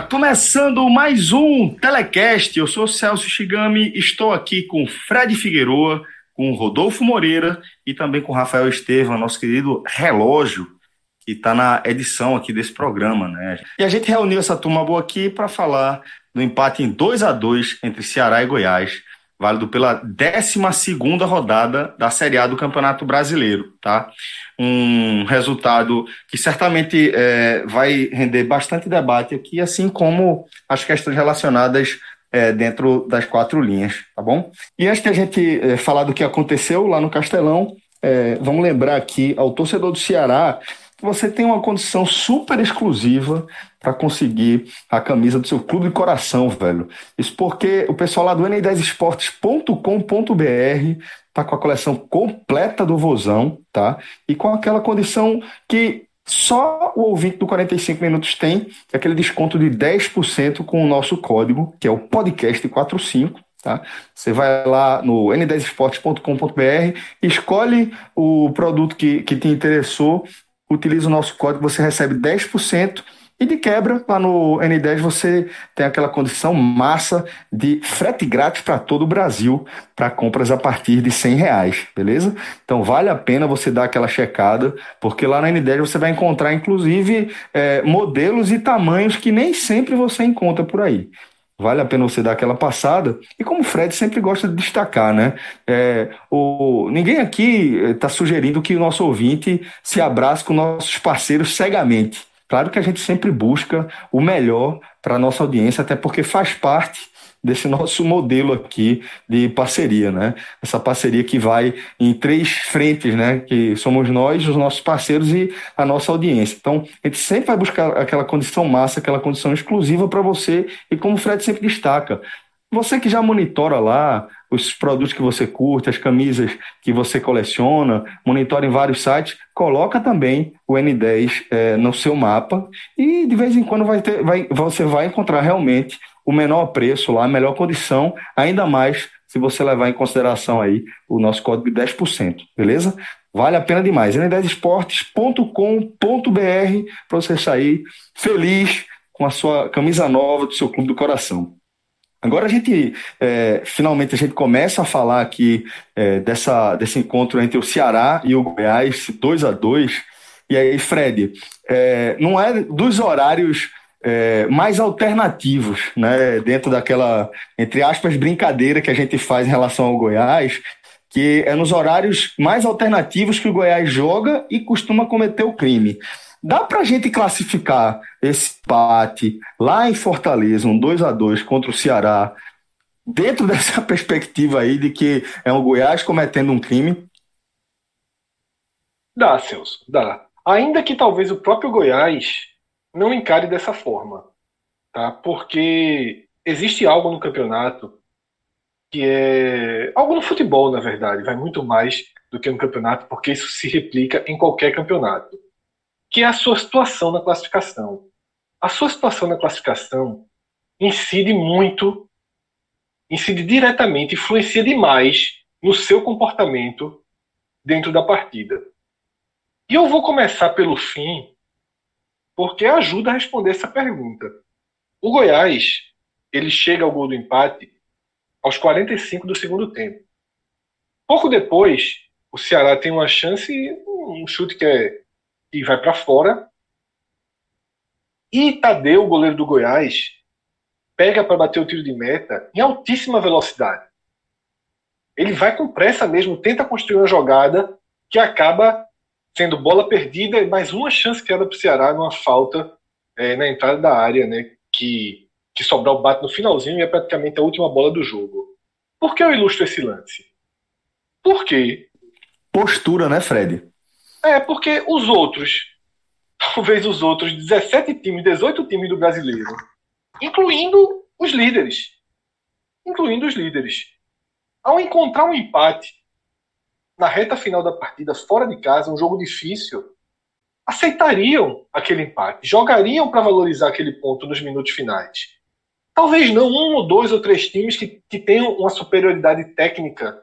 Começando mais um Telecast. Eu sou Celso Shigami, estou aqui com Fred Figueroa, com Rodolfo Moreira e também com Rafael Estevam, nosso querido relógio, que está na edição aqui desse programa, né? E a gente reuniu essa turma boa aqui para falar do empate em 2 a 2 entre Ceará e Goiás válido pela 12 rodada da Série A do Campeonato Brasileiro, tá? Um resultado que certamente é, vai render bastante debate aqui, assim como as questões relacionadas é, dentro das quatro linhas, tá bom? E antes de a gente é, falar do que aconteceu lá no Castelão, é, vamos lembrar aqui ao torcedor do Ceará você tem uma condição super exclusiva para conseguir a camisa do seu clube de coração, velho. Isso porque o pessoal lá do n10esportes.com.br tá com a coleção completa do Vozão, tá? E com aquela condição que só o ouvinte do 45 Minutos tem, é aquele desconto de 10% com o nosso código, que é o podcast45, Tá? Você vai lá no n10esportes.com.br, escolhe o produto que, que te interessou utiliza o nosso código, você recebe 10%. E de quebra, lá no N10 você tem aquela condição massa de frete grátis para todo o Brasil para compras a partir de 100 reais, beleza? Então vale a pena você dar aquela checada, porque lá no N10 você vai encontrar inclusive é, modelos e tamanhos que nem sempre você encontra por aí vale a pena você dar aquela passada. E como o Fred sempre gosta de destacar, né? É, o, ninguém aqui está sugerindo que o nosso ouvinte se abrace com nossos parceiros cegamente. Claro que a gente sempre busca o melhor para a nossa audiência, até porque faz parte desse nosso modelo aqui de parceria, né? Essa parceria que vai em três frentes, né? Que somos nós, os nossos parceiros e a nossa audiência. Então, a gente sempre vai buscar aquela condição massa, aquela condição exclusiva para você e como o Fred sempre destaca, você que já monitora lá os produtos que você curte, as camisas que você coleciona, monitora em vários sites, coloca também o N10 é, no seu mapa e de vez em quando vai ter, vai, você vai encontrar realmente o menor preço lá, a melhor condição, ainda mais se você levar em consideração aí o nosso código de 10%, beleza? Vale a pena demais. n10esportes.com.br para você sair feliz com a sua camisa nova do seu clube do coração. Agora a gente, é, finalmente, a gente começa a falar aqui é, dessa, desse encontro entre o Ceará e o Goiás, 2 a 2 E aí, Fred, é, não é dos horários é, mais alternativos, né, dentro daquela, entre aspas, brincadeira que a gente faz em relação ao Goiás, que é nos horários mais alternativos que o Goiás joga e costuma cometer o crime. Dá para a gente classificar esse empate lá em Fortaleza, um 2 a 2 contra o Ceará, dentro dessa perspectiva aí de que é o Goiás cometendo um crime? Dá, Celso, dá. Ainda que talvez o próprio Goiás não encare dessa forma, tá? Porque existe algo no campeonato que é algo no futebol, na verdade, vai muito mais do que no campeonato, porque isso se replica em qualquer campeonato, que é a sua situação na classificação. A sua situação na classificação incide muito, incide diretamente, influencia demais no seu comportamento dentro da partida. E eu vou começar pelo fim, porque ajuda a responder essa pergunta. O Goiás, ele chega ao gol do empate aos 45 do segundo tempo. Pouco depois, o Ceará tem uma chance, um chute que, é, que vai para fora. E Tadeu, o goleiro do Goiás, pega para bater o tiro de meta em altíssima velocidade. Ele vai com pressa mesmo, tenta construir uma jogada que acaba sendo bola perdida e mais uma chance criada para o Ceará numa falta é, na entrada da área, né? Que, que Sobral bate no finalzinho e é praticamente a última bola do jogo. Por que eu ilustro esse lance? Porque. Postura, né, Fred? É, porque os outros, talvez os outros 17 times, 18 times do brasileiro, incluindo os líderes. Incluindo os líderes. Ao encontrar um empate na reta final da partida, fora de casa, um jogo difícil, aceitariam aquele empate, jogariam para valorizar aquele ponto nos minutos finais. Talvez não um ou dois ou três times que, que tenham uma superioridade técnica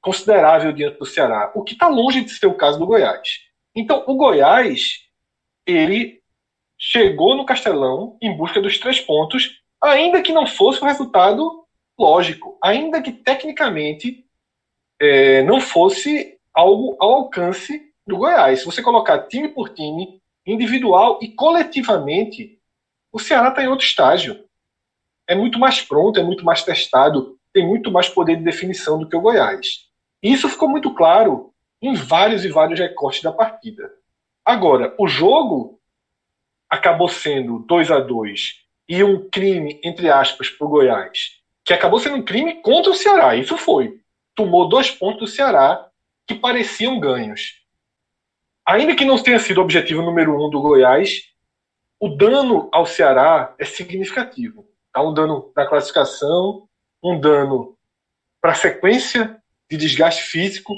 considerável diante do Ceará, o que está longe de ser o caso do Goiás. Então, o Goiás, ele chegou no Castelão em busca dos três pontos, ainda que não fosse o resultado lógico, ainda que tecnicamente é, não fosse algo ao alcance do Goiás. Se você colocar time por time, individual e coletivamente, o Ceará está em outro estágio. É muito mais pronto, é muito mais testado, tem muito mais poder de definição do que o Goiás. E isso ficou muito claro em vários e vários recortes da partida. Agora, o jogo acabou sendo 2 a 2 e um crime, entre aspas, para o Goiás, que acabou sendo um crime contra o Ceará. Isso foi tomou dois pontos do Ceará que pareciam ganhos. Ainda que não tenha sido o objetivo número um do Goiás, o dano ao Ceará é significativo. Há um dano na classificação, um dano para a sequência de desgaste físico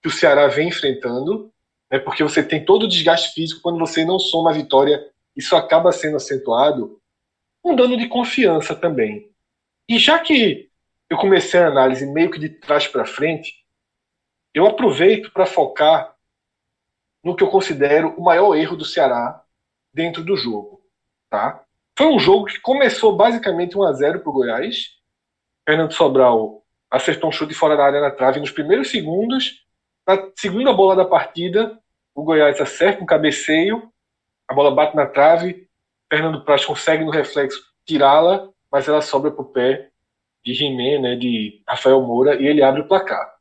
que o Ceará vem enfrentando, né, porque você tem todo o desgaste físico quando você não soma a vitória, isso acaba sendo acentuado. Um dano de confiança também. E já que eu comecei a análise meio que de trás para frente, eu aproveito para focar no que eu considero o maior erro do Ceará dentro do jogo. Tá? Foi um jogo que começou basicamente 1 a 0 para o Goiás. Fernando Sobral acertou um chute fora da área na trave nos primeiros segundos. Na segunda bola da partida, o Goiás acerta um cabeceio, a bola bate na trave, Fernando Praz consegue no reflexo tirá-la, mas ela sobra para o pé de Jimé, né, de Rafael Moura, e ele abre o placar.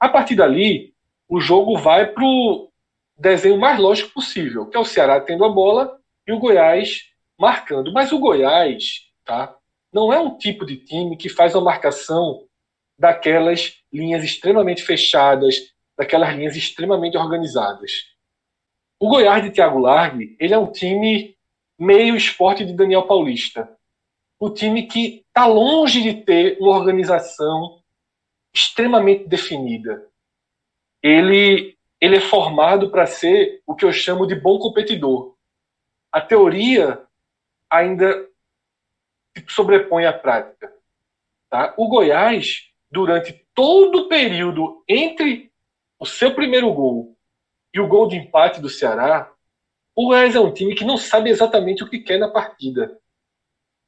A partir dali, o jogo vai para o desenho mais lógico possível, que é o Ceará tendo a bola e o Goiás marcando. Mas o Goiás tá, não é um tipo de time que faz uma marcação daquelas linhas extremamente fechadas, daquelas linhas extremamente organizadas. O Goiás de Thiago Largue, ele é um time meio esporte de Daniel Paulista um time que está longe de ter uma organização extremamente definida. Ele, ele é formado para ser o que eu chamo de bom competidor. A teoria ainda sobrepõe à prática. Tá? O Goiás, durante todo o período entre o seu primeiro gol e o gol de empate do Ceará, o Goiás é um time que não sabe exatamente o que quer na partida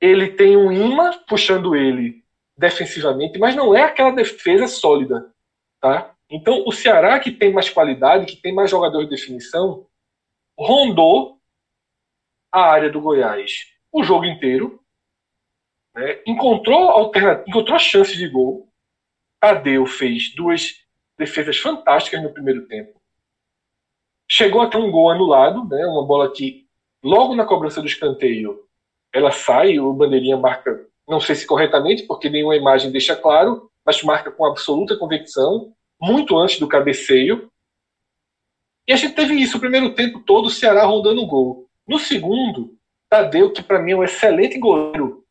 ele tem um imã puxando ele defensivamente, mas não é aquela defesa sólida, tá? Então, o Ceará, que tem mais qualidade, que tem mais jogador de definição, rondou a área do Goiás o jogo inteiro, né? encontrou, alternativa, encontrou chances de gol. Tadeu fez duas defesas fantásticas no primeiro tempo. Chegou até um gol anulado, né? uma bola que, logo na cobrança do escanteio, ela sai, o bandeirinha marca, não sei se corretamente, porque nenhuma imagem deixa claro, mas marca com absoluta convicção, muito antes do cabeceio. E a gente teve isso o primeiro tempo todo, o Ceará rondando o gol. No segundo, Tadeu, que para mim é um excelente goleiro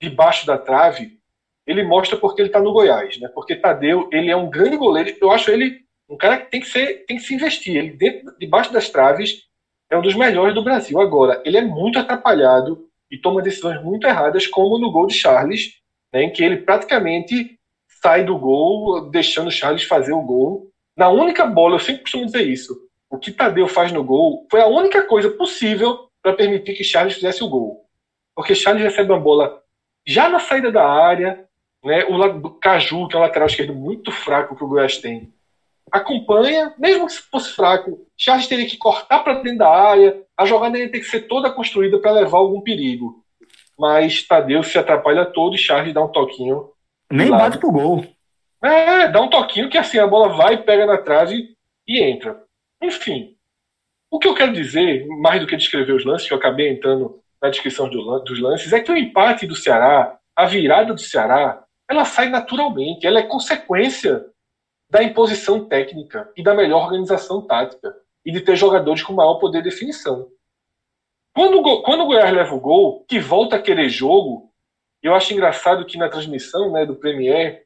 debaixo da trave, ele mostra porque ele está no Goiás, né? Porque Tadeu, ele é um grande goleiro, eu acho ele um cara que tem que ser, tem que se investir. Ele dentro, debaixo das traves é um dos melhores do Brasil. Agora, ele é muito atrapalhado e toma decisões muito erradas, como no gol de Charles, né, em que ele praticamente sai do gol, deixando Charles fazer o gol. Na única bola, eu sempre costumo dizer isso, o que Tadeu faz no gol foi a única coisa possível para permitir que Charles fizesse o gol. Porque Charles recebe uma bola já na saída da área, né, o Caju, que é um lateral esquerdo muito fraco que o Goiás tem, acompanha, mesmo que fosse fraco, Charles teria que cortar para dentro da área, a jogada ia ter que ser toda construída para levar algum perigo. Mas Tadeu se atrapalha todo e Charles dá um toquinho. Nem bate pro gol. É, dá um toquinho que assim a bola vai, pega na trave e entra. Enfim, o que eu quero dizer, mais do que descrever os lances, que eu acabei entrando na descrição dos lances, é que o empate do Ceará, a virada do Ceará, ela sai naturalmente, ela é consequência da imposição técnica e da melhor organização tática e de ter jogadores com maior poder de definição. Quando, quando o Goiás leva o gol, que volta a querer jogo, eu acho engraçado que na transmissão né, do Premier,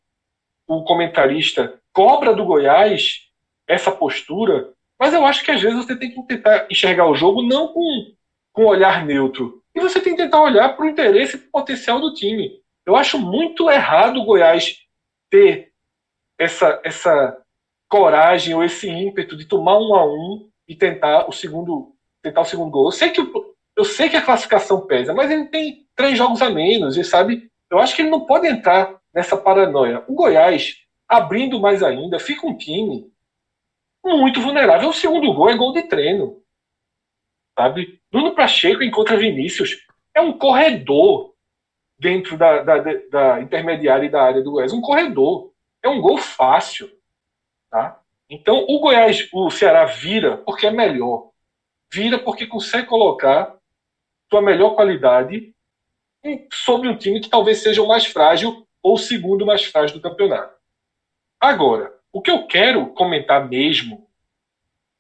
o comentarista cobra do Goiás essa postura, mas eu acho que às vezes você tem que tentar enxergar o jogo não com, com um olhar neutro, e você tem que tentar olhar para o interesse potencial do time. Eu acho muito errado o Goiás ter essa, essa coragem ou esse ímpeto de tomar um a um e tentar o segundo tentar o segundo gol. Eu sei que eu sei que a classificação pesa, mas ele tem três jogos a menos e sabe. Eu acho que ele não pode entrar nessa paranoia. O Goiás abrindo mais ainda fica um time muito vulnerável. O segundo gol é gol de treino, sabe? Bruno Pacheco encontra Vinícius é um corredor dentro da, da, da intermediária e da área do Goiás, um corredor. É um gol fácil, tá? Então o Goiás, o Ceará vira porque é melhor, vira porque consegue colocar sua melhor qualidade sobre um time que talvez seja o mais frágil ou o segundo mais frágil do campeonato. Agora, o que eu quero comentar mesmo,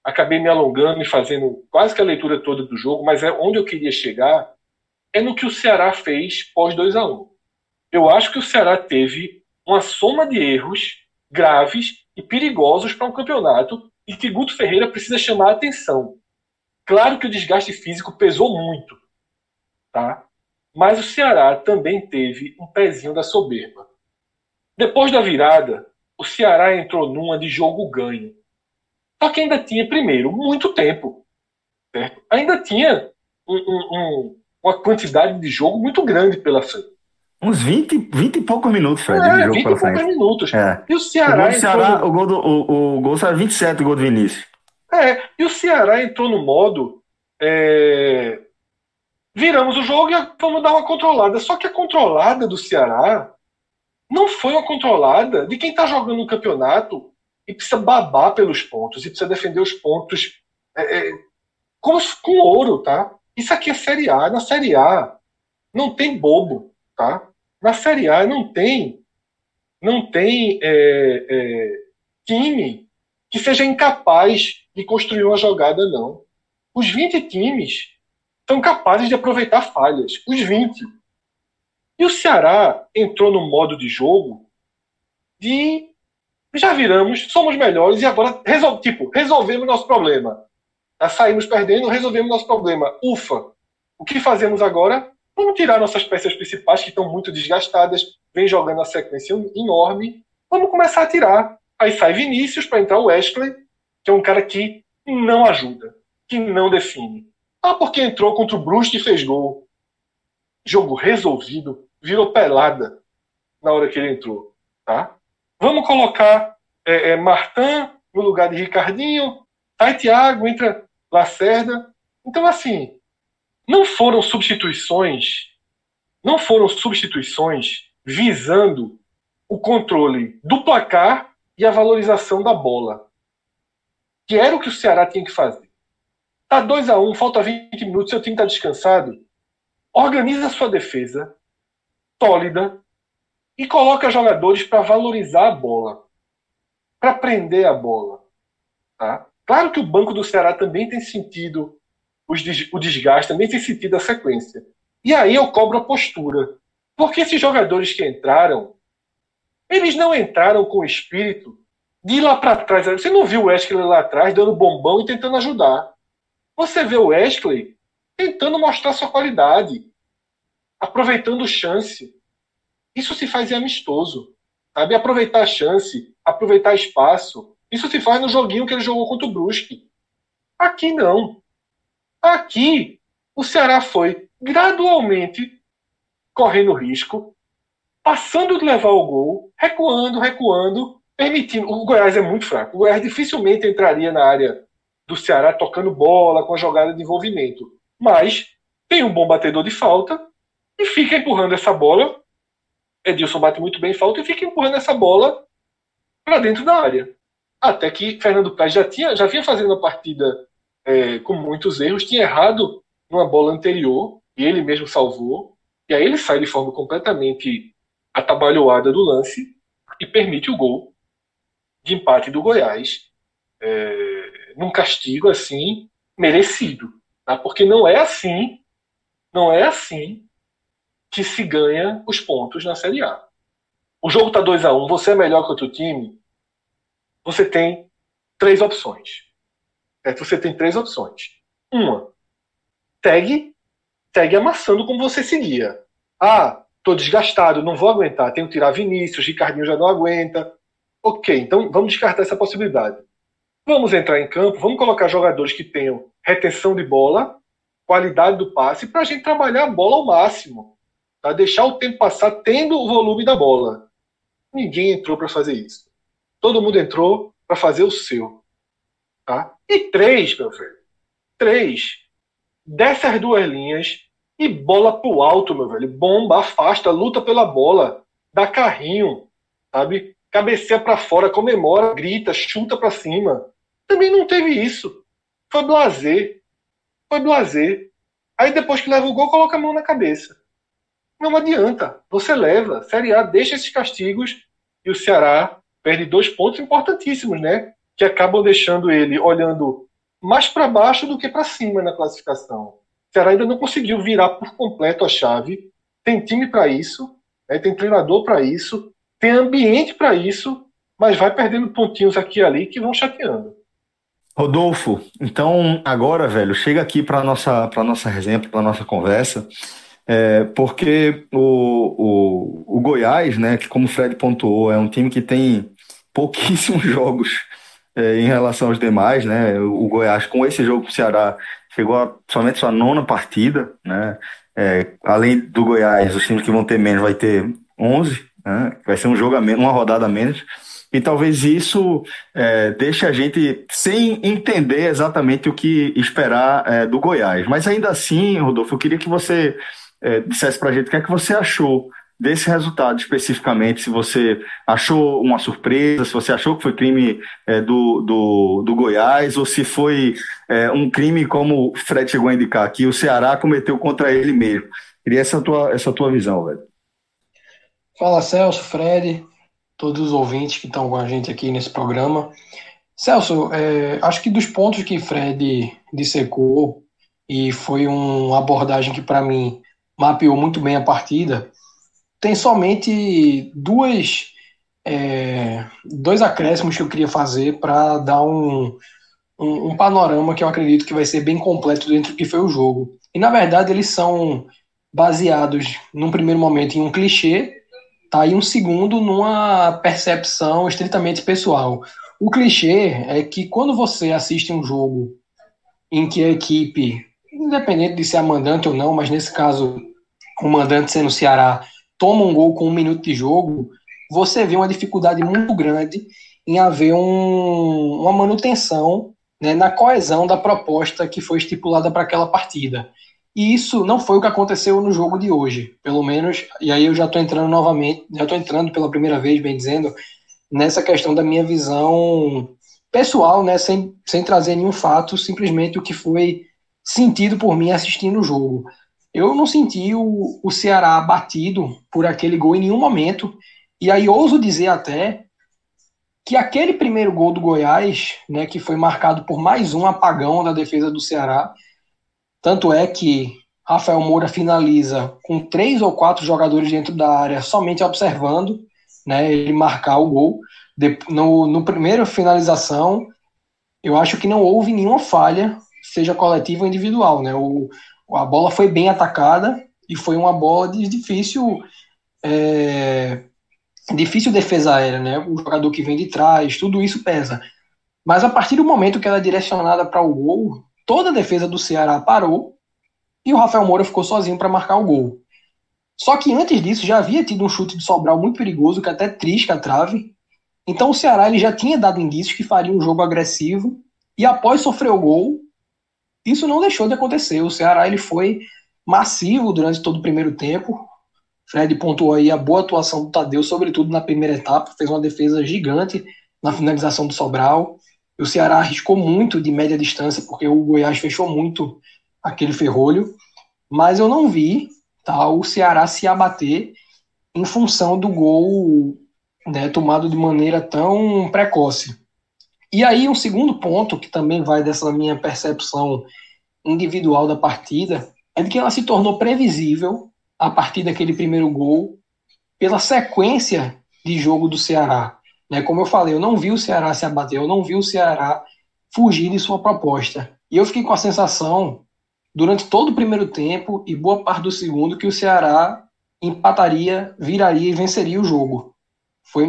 acabei me alongando e fazendo quase que a leitura toda do jogo, mas é onde eu queria chegar, é no que o Ceará fez pós 2 a 1 Eu acho que o Ceará teve uma soma de erros graves e perigosos para um campeonato e que Guto Ferreira precisa chamar a atenção. Claro que o desgaste físico pesou muito, tá? Mas o Ceará também teve um pezinho da soberba. Depois da virada, o Ceará entrou numa de jogo ganho. Só que ainda tinha, primeiro, muito tempo. Certo? Ainda tinha um, um, uma quantidade de jogo muito grande pela frente. Uns 20, 20 e poucos minutos, Fred, é, de jogo 20 pela e poucos frente. minutos. É. E o Ceará. O gol do Ceará, no... o gol do o, o gol saiu 27, o gol do Vinícius. É, e o Ceará entrou no modo. é, Viramos o jogo e vamos dar uma controlada. Só que a controlada do Ceará não foi uma controlada de quem está jogando no campeonato e precisa babar pelos pontos, e precisa defender os pontos é, é, com, com ouro, tá? Isso aqui é Série A. Na Série A não tem bobo, tá? Na Série A não tem, não tem é, é, time que seja incapaz de construir uma jogada, não. Os 20 times são capazes de aproveitar falhas. Os 20. E o Ceará entrou no modo de jogo de já viramos, somos melhores e agora resol tipo, resolvemos nosso problema. Já saímos perdendo, resolvemos nosso problema. Ufa! O que fazemos agora? Vamos tirar nossas peças principais que estão muito desgastadas, vem jogando a sequência enorme. Vamos começar a tirar. Aí sai Vinícius para entrar o Wesley, que é um cara que não ajuda, que não define. Ah, porque entrou contra o Brusque e fez gol. Jogo resolvido, virou pelada na hora que ele entrou, tá? Vamos colocar é, é, Martin no lugar de Ricardinho, sai Thiago, entra Lacerda. Então, assim, não foram substituições, não foram substituições visando o controle do placar e a valorização da bola. Que era o que o Ceará tinha que fazer. Tá 2 a 1 um, falta 20 minutos, seu time está descansado. Organiza a sua defesa, sólida, e coloca jogadores para valorizar a bola, para prender a bola. Tá? Claro que o banco do Ceará também tem sentido o desgaste, tem sentido a sequência. E aí eu cobro a postura. Porque esses jogadores que entraram, eles não entraram com o espírito de ir lá para trás. Você não viu o Wesley lá atrás dando bombão e tentando ajudar. Você vê o Wesley tentando mostrar sua qualidade, aproveitando chance. Isso se faz em amistoso. Sabe? Aproveitar a chance, aproveitar espaço. Isso se faz no joguinho que ele jogou contra o Brusque. Aqui não. Aqui, o Ceará foi gradualmente correndo risco, passando de levar o gol, recuando, recuando, permitindo. O Goiás é muito fraco. O Goiás dificilmente entraria na área do Ceará tocando bola, com a jogada de envolvimento. Mas tem um bom batedor de falta e fica empurrando essa bola Edilson bate muito bem falta e fica empurrando essa bola para dentro da área. Até que Fernando Praz já, tinha, já vinha fazendo a partida é, com muitos erros, tinha errado numa bola anterior, e ele mesmo salvou, e aí ele sai de forma completamente atabalhoada do lance e permite o gol de empate do Goiás, é, num castigo assim merecido, tá? porque não é assim, não é assim que se ganha os pontos na Série A. O jogo está 2 a 1 um, você é melhor que outro time, você tem três opções. É, você tem três opções. Uma, segue, segue amassando como você seguia. Ah, tô desgastado, não vou aguentar, tenho que tirar Vinícius, Ricardinho já não aguenta. Ok, então vamos descartar essa possibilidade. Vamos entrar em campo, vamos colocar jogadores que tenham retenção de bola, qualidade do passe, para a gente trabalhar a bola ao máximo. Tá? Deixar o tempo passar tendo o volume da bola. Ninguém entrou para fazer isso. Todo mundo entrou para fazer o seu. Tá? E três, meu velho. Três. Desce as duas linhas e bola pro alto, meu velho. Bomba, afasta, luta pela bola. Dá carrinho, sabe? Cabeceia para fora, comemora, grita, chuta para cima. Também não teve isso. Foi blazer. Foi blazer. Aí depois que leva o gol, coloca a mão na cabeça. Não adianta. Você leva. Série A deixa esses castigos e o Ceará perde dois pontos importantíssimos, né? Que acabam deixando ele olhando mais para baixo do que para cima na classificação. O Ceará ainda não conseguiu virar por completo a chave. Tem time para isso, né? tem treinador para isso, tem ambiente para isso, mas vai perdendo pontinhos aqui e ali que vão chateando. Rodolfo, então agora, velho, chega aqui para nossa para nossa resenha, para nossa conversa, é, porque o, o, o Goiás, né, que como o Fred pontuou, é um time que tem pouquíssimos jogos é, em relação aos demais, né? O Goiás, com esse jogo com o Ceará, chegou a somente sua nona partida, né? É, além do Goiás, os times que vão ter menos vai ter 11, né? Vai ser um jogo a menos, uma rodada a menos. E talvez isso é, deixe a gente sem entender exatamente o que esperar é, do Goiás. Mas ainda assim, Rodolfo, eu queria que você é, dissesse para a gente o que é que você achou desse resultado especificamente, se você achou uma surpresa, se você achou que foi crime é, do, do, do, Goiás, ou se foi é, um crime, como o Fred chegou a indicar aqui, o Ceará cometeu contra ele mesmo. Queria essa tua, essa tua visão, velho. Fala, Celso, Fred, todos os ouvintes que estão com a gente aqui nesse programa. Celso, é, acho que dos pontos que Fred dissecou, e foi uma abordagem que para mim mapeou muito bem a partida, tem somente duas, é, dois acréscimos que eu queria fazer para dar um, um, um, panorama que eu acredito que vai ser bem completo dentro do que foi o jogo. E na verdade eles são baseados, num primeiro momento, em um clichê, tá? e um segundo, numa percepção estritamente pessoal. O clichê é que quando você assiste um jogo em que a equipe, independente de ser a mandante ou não, mas nesse caso o mandante sendo o Ceará, toma um gol com um minuto de jogo, você vê uma dificuldade muito grande em haver um, uma manutenção né, na coesão da proposta que foi estipulada para aquela partida. E isso não foi o que aconteceu no jogo de hoje, pelo menos, e aí eu já estou entrando novamente, já estou entrando pela primeira vez, bem dizendo, nessa questão da minha visão pessoal, né, sem, sem trazer nenhum fato, simplesmente o que foi sentido por mim assistindo o jogo. Eu não senti o, o Ceará batido por aquele gol em nenhum momento. E aí ouso dizer até que aquele primeiro gol do Goiás, né, que foi marcado por mais um apagão da defesa do Ceará, tanto é que Rafael Moura finaliza com três ou quatro jogadores dentro da área, somente observando né, ele marcar o gol. No, no primeiro finalização, eu acho que não houve nenhuma falha, seja coletiva ou individual. Né? O, a bola foi bem atacada e foi uma bola de difícil é, difícil defesa aérea, né? O jogador que vem de trás, tudo isso pesa. Mas a partir do momento que ela é direcionada para o gol, toda a defesa do Ceará parou e o Rafael Moura ficou sozinho para marcar o gol. Só que antes disso já havia tido um chute de Sobral muito perigoso, que até trisca a trave. Então o Ceará ele já tinha dado indícios que faria um jogo agressivo e após sofrer o gol, isso não deixou de acontecer. O Ceará ele foi massivo durante todo o primeiro tempo. Fred pontuou aí a boa atuação do Tadeu, sobretudo na primeira etapa, fez uma defesa gigante na finalização do Sobral. O Ceará arriscou muito de média distância, porque o Goiás fechou muito aquele ferrolho, mas eu não vi tá, o Ceará se abater em função do gol né, tomado de maneira tão precoce. E aí, um segundo ponto, que também vai dessa minha percepção individual da partida, é de que ela se tornou previsível a partir daquele primeiro gol, pela sequência de jogo do Ceará. Né? Como eu falei, eu não vi o Ceará se abater, eu não vi o Ceará fugir de sua proposta. E eu fiquei com a sensação, durante todo o primeiro tempo e boa parte do segundo, que o Ceará empataria, viraria e venceria o jogo. Foi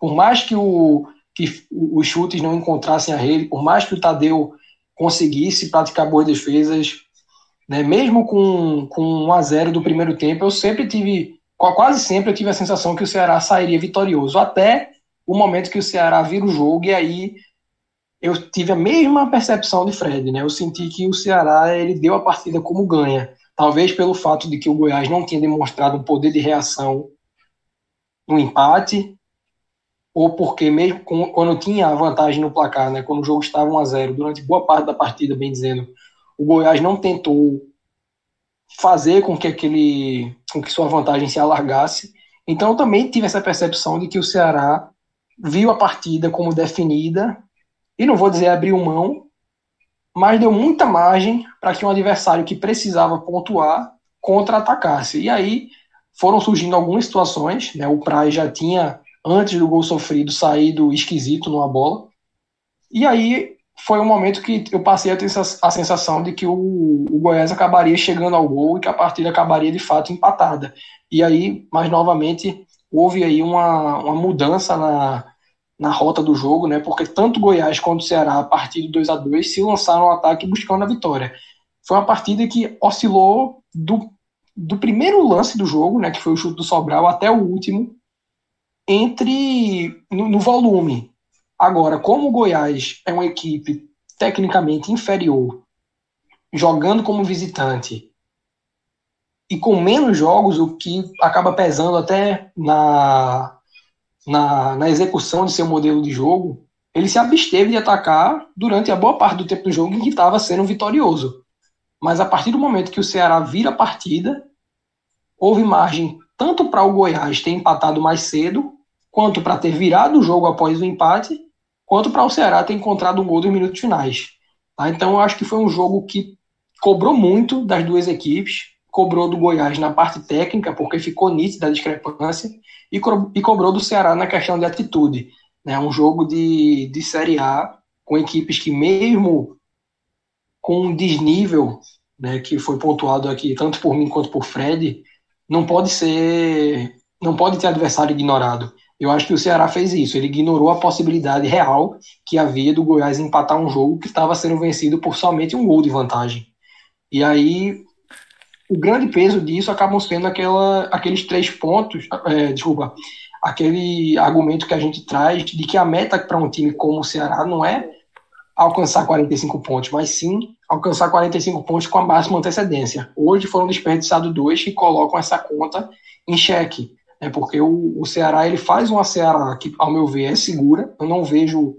por mais que, o, que os chutes não encontrassem a rede, por mais que o Tadeu conseguisse praticar boas defesas, né, mesmo com, com 1 a 0 do primeiro tempo, eu sempre tive, quase sempre eu tive a sensação que o Ceará sairia vitorioso, até o momento que o Ceará vira o jogo, e aí eu tive a mesma percepção de Fred, né? Eu senti que o Ceará ele deu a partida como ganha. Talvez pelo fato de que o Goiás não tinha demonstrado um poder de reação no empate, ou porque mesmo quando tinha a vantagem no placar, né, quando o jogo estava 1 a 0 durante boa parte da partida, bem dizendo, o Goiás não tentou fazer com que aquele com que sua vantagem se alargasse. Então eu também tive essa percepção de que o Ceará viu a partida como definida e não vou dizer abriu mão, mas deu muita margem para que um adversário que precisava pontuar contra-atacasse. E aí foram surgindo algumas situações, né? O Praia já tinha, antes do gol sofrido, saído esquisito numa bola. E aí foi um momento que eu passei a ter a sensação de que o, o Goiás acabaria chegando ao gol e que a partida acabaria de fato empatada. E aí, mais novamente, houve aí uma, uma mudança na, na rota do jogo, né? Porque tanto Goiás quanto Ceará, a partir do 2 a 2 se lançaram ao ataque buscando a vitória. Foi uma partida que oscilou do, do primeiro lance do jogo, né? Que foi o chute do Sobral, até o último, entre no, no volume. Agora, como o Goiás é uma equipe tecnicamente inferior, jogando como visitante e com menos jogos, o que acaba pesando até na na, na execução de seu modelo de jogo, ele se absteve de atacar durante a boa parte do tempo do jogo em que estava sendo vitorioso. Mas a partir do momento que o Ceará vira a partida, houve margem tanto para o Goiás ter empatado mais cedo, quanto para ter virado o jogo após o empate, quanto para o Ceará ter encontrado um gol nos minutos finais. Tá? Então eu acho que foi um jogo que cobrou muito das duas equipes, cobrou do Goiás na parte técnica, porque ficou nítida a discrepância, e, co e cobrou do Ceará na questão de atitude. Né? Um jogo de, de Série A com equipes que, mesmo com um desnível, né, que foi pontuado aqui tanto por mim quanto por Fred, não pode ser, não pode ter adversário ignorado. Eu acho que o Ceará fez isso. Ele ignorou a possibilidade real que havia do Goiás empatar um jogo que estava sendo vencido por somente um gol de vantagem. E aí o grande peso disso acabam sendo aquela, aqueles três pontos, é, desculpa, aquele argumento que a gente traz de que a meta para um time como o Ceará não é alcançar 45 pontos, mas sim alcançar 45 pontos com a máxima antecedência. Hoje foram desperdiçados dois que colocam essa conta em xeque, né, porque o, o Ceará ele faz uma Ceará que, ao meu ver, é segura. Eu não vejo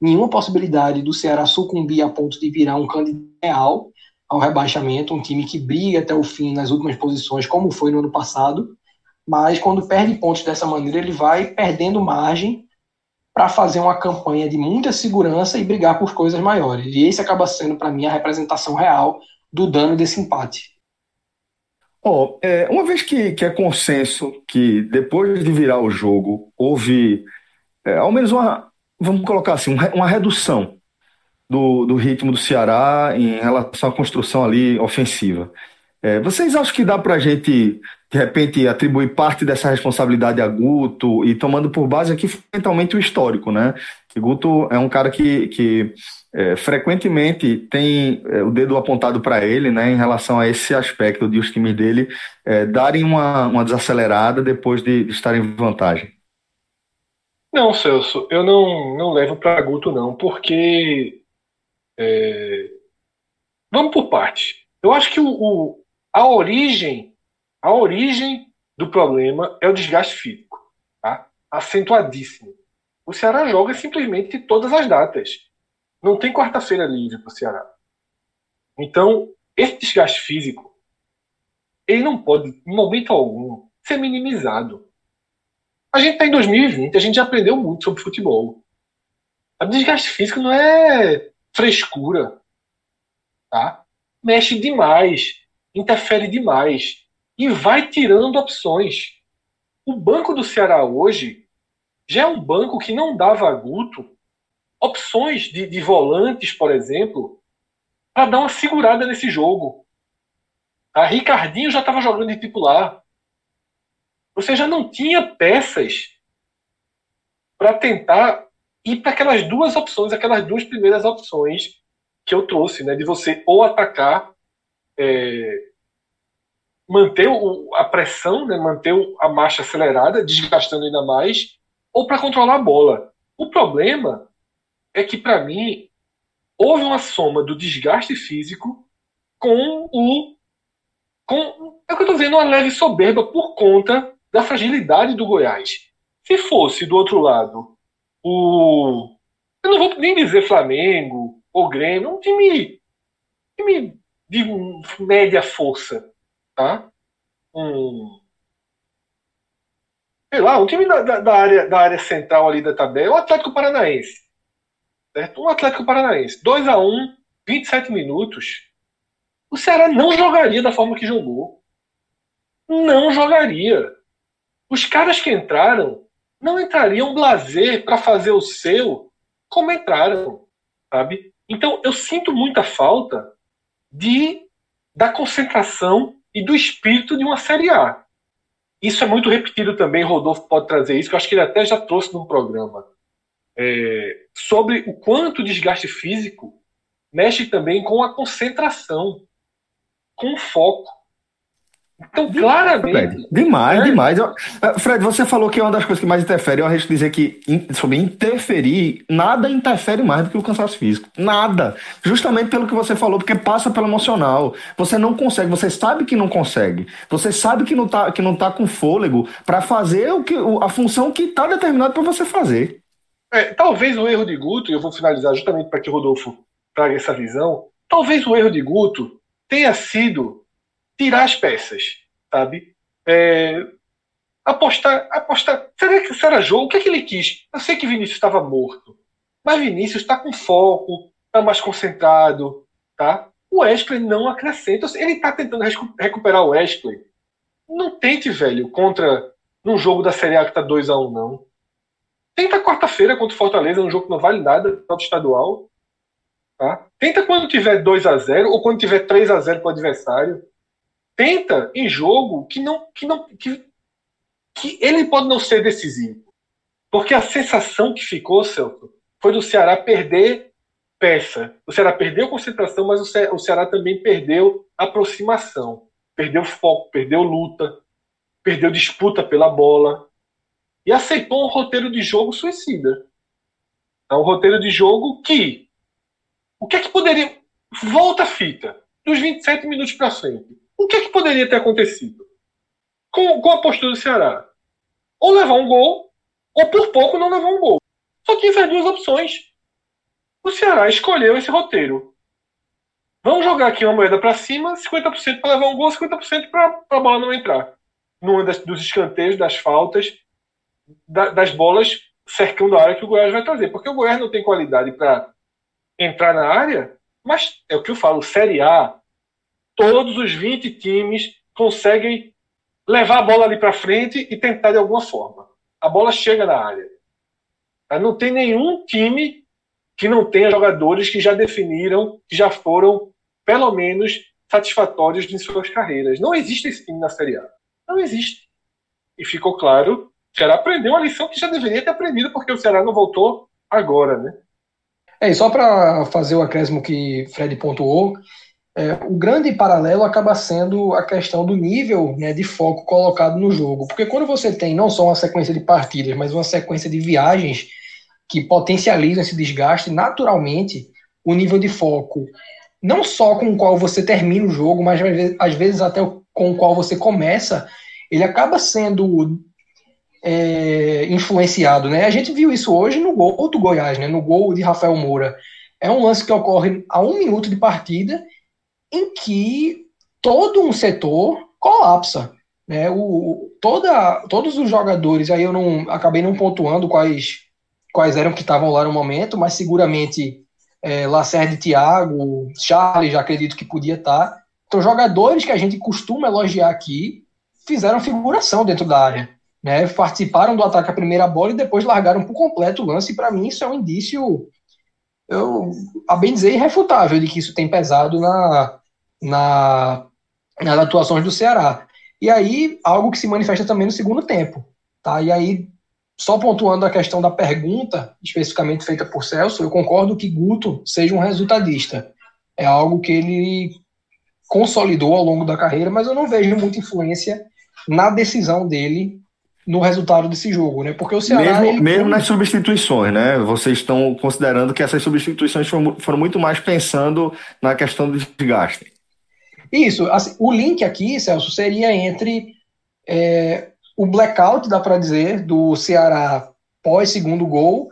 nenhuma possibilidade do Ceará sucumbir a ponto de virar um candidato real ao rebaixamento, um time que briga até o fim nas últimas posições, como foi no ano passado, mas quando perde pontos dessa maneira, ele vai perdendo margem para fazer uma campanha de muita segurança e brigar por coisas maiores. E esse acaba sendo, para mim, a representação real do dano desse empate. Oh, é, uma vez que, que é consenso que depois de virar o jogo houve é, ao menos uma, vamos colocar assim, uma redução do, do ritmo do Ceará em relação à construção ali ofensiva. É, vocês acham que dá para a gente, de repente, atribuir parte dessa responsabilidade a Guto e tomando por base aqui fundamentalmente o histórico, né? Que Guto é um cara que, que é, frequentemente tem é, o dedo apontado para ele, né, em relação a esse aspecto de os times dele é, darem uma, uma desacelerada depois de, de estarem em vantagem. Não, Celso, eu não, não levo para Guto, não, porque é... Vamos por parte. Eu acho que o, o, a origem, a origem do problema é o desgaste físico, tá? acentuadíssimo. O Ceará joga simplesmente todas as datas. Não tem quarta-feira livre para o Ceará. Então, esse desgaste físico, ele não pode, em momento algum, ser minimizado. A gente está em 2020, a gente já aprendeu muito sobre futebol. O desgaste físico não é frescura. Tá? Mexe demais, interfere demais e vai tirando opções. O banco do Ceará hoje já é um banco que não dava a Guto opções de, de volantes, por exemplo, para dar uma segurada nesse jogo. A Ricardinho já estava jogando de titular. Você já não tinha peças para tentar ir para aquelas duas opções, aquelas duas primeiras opções que eu trouxe, né? De você ou atacar, é, manter o, a pressão, né? manter a marcha acelerada, desgastando ainda mais, ou para controlar a bola. O problema é que, para mim, houve uma soma do desgaste físico com o. Com, é o que eu estou vendo, uma leve soberba por conta da fragilidade do Goiás. Se fosse do outro lado o. Eu não vou nem dizer Flamengo ou Grêmio, um time, time de média força, tá? Um, sei lá, um time da, da, da, área, da área central ali da tabela, o Atlético Paranaense. Certo? Um Atlético Paranaense. 2 a 1 27 minutos. O Ceará não jogaria da forma que jogou. Não jogaria. Os caras que entraram não entrariam blazer para fazer o seu como entraram, sabe? Então eu sinto muita falta de da concentração e do espírito de uma Série A. Isso é muito repetido também, Rodolfo pode trazer isso, que eu acho que ele até já trouxe num programa é, sobre o quanto o desgaste físico mexe também com a concentração, com o foco. Então, claramente. Fred, demais, é. demais. Eh, Fred, você falou que é uma das coisas que mais interfere. Eu arrisco dizer que sobre interferir, nada interfere mais do que o cansaço físico. Nada. Justamente pelo que você falou, porque passa pelo emocional. Você não consegue, você sabe que não consegue. Você sabe que não tá, que não tá com fôlego para fazer o que, a função que está determinada para você fazer. É, talvez o erro de Guto, e eu vou finalizar justamente para que o Rodolfo traga essa visão, talvez o erro de Guto tenha sido tirar as peças, sabe? É, apostar, apostar. Será que será jogo? O que é que ele quis? Eu sei que Vinícius estava morto, mas Vinícius está com foco, está mais concentrado, tá? O Wesley não acrescenta. Ele está tentando recuperar o Wesley. Não tente, velho, contra num jogo da Série A que está 2 a 1 um, não. Tenta quarta-feira contra o Fortaleza, um jogo que não vale nada, no estadual. Tá? Tenta quando tiver 2 a 0 ou quando tiver 3 a 0 para o adversário. Tenta em jogo que não que não que, que ele pode não ser decisivo. Porque a sensação que ficou, Celso, foi do Ceará perder peça. O Ceará perdeu concentração, mas o Ceará também perdeu aproximação, perdeu foco, perdeu luta, perdeu disputa pela bola e aceitou um roteiro de jogo suicida. É um roteiro de jogo que. O que é que poderia. Volta a fita, dos 27 minutos para frente. O que é que poderia ter acontecido? Com, com a postura do Ceará? Ou levar um gol, ou por pouco não levar um gol. Só tinha essas duas opções. O Ceará escolheu esse roteiro. Vamos jogar aqui uma moeda para cima, 50% para levar um gol, 50% para a bola não entrar. Num dos escanteios, das faltas da, das bolas cercando a área que o Goiás vai trazer. Porque o Goiás não tem qualidade para entrar na área, mas é o que eu falo, Série A, todos os 20 times conseguem levar a bola ali para frente e tentar de alguma forma. A bola chega na área. Não tem nenhum time que não tenha jogadores que já definiram, que já foram, pelo menos, satisfatórios em suas carreiras. Não existe esse time na Série A. Não existe. E ficou claro o Ceará aprendeu uma lição que já deveria ter aprendido, porque o Ceará não voltou agora, né? É, e só para fazer o acréscimo que Fred pontuou, é, o grande paralelo acaba sendo a questão do nível né, de foco colocado no jogo. Porque quando você tem não só uma sequência de partidas, mas uma sequência de viagens que potencializam esse desgaste, naturalmente o nível de foco, não só com o qual você termina o jogo, mas às vezes até com o qual você começa, ele acaba sendo é, influenciado, né? A gente viu isso hoje no gol do Goiás, né? No gol de Rafael Moura. É um lance que ocorre a um minuto de partida em que todo um setor colapsa. Né? O, toda, todos os jogadores, aí eu não acabei não pontuando quais, quais eram que estavam lá no momento, mas seguramente é, Lacerda e Thiago, Charles, já acredito que podia estar. Então, jogadores que a gente costuma elogiar aqui fizeram figuração dentro da área né, participaram do ataque à primeira bola e depois largaram por completo o lance. Para mim, isso é um indício, eu, a bem dizer, irrefutável de que isso tem pesado na, na, nas atuações do Ceará. E aí, algo que se manifesta também no segundo tempo. Tá? E aí, só pontuando a questão da pergunta, especificamente feita por Celso, eu concordo que Guto seja um resultadista. É algo que ele consolidou ao longo da carreira, mas eu não vejo muita influência na decisão dele no resultado desse jogo, né? Porque o Ceará. Mesmo, ele... mesmo nas substituições, né? Vocês estão considerando que essas substituições foram, foram muito mais pensando na questão do desgaste. Isso. Assim, o link aqui, Celso, seria entre é, o blackout, dá para dizer, do Ceará pós segundo gol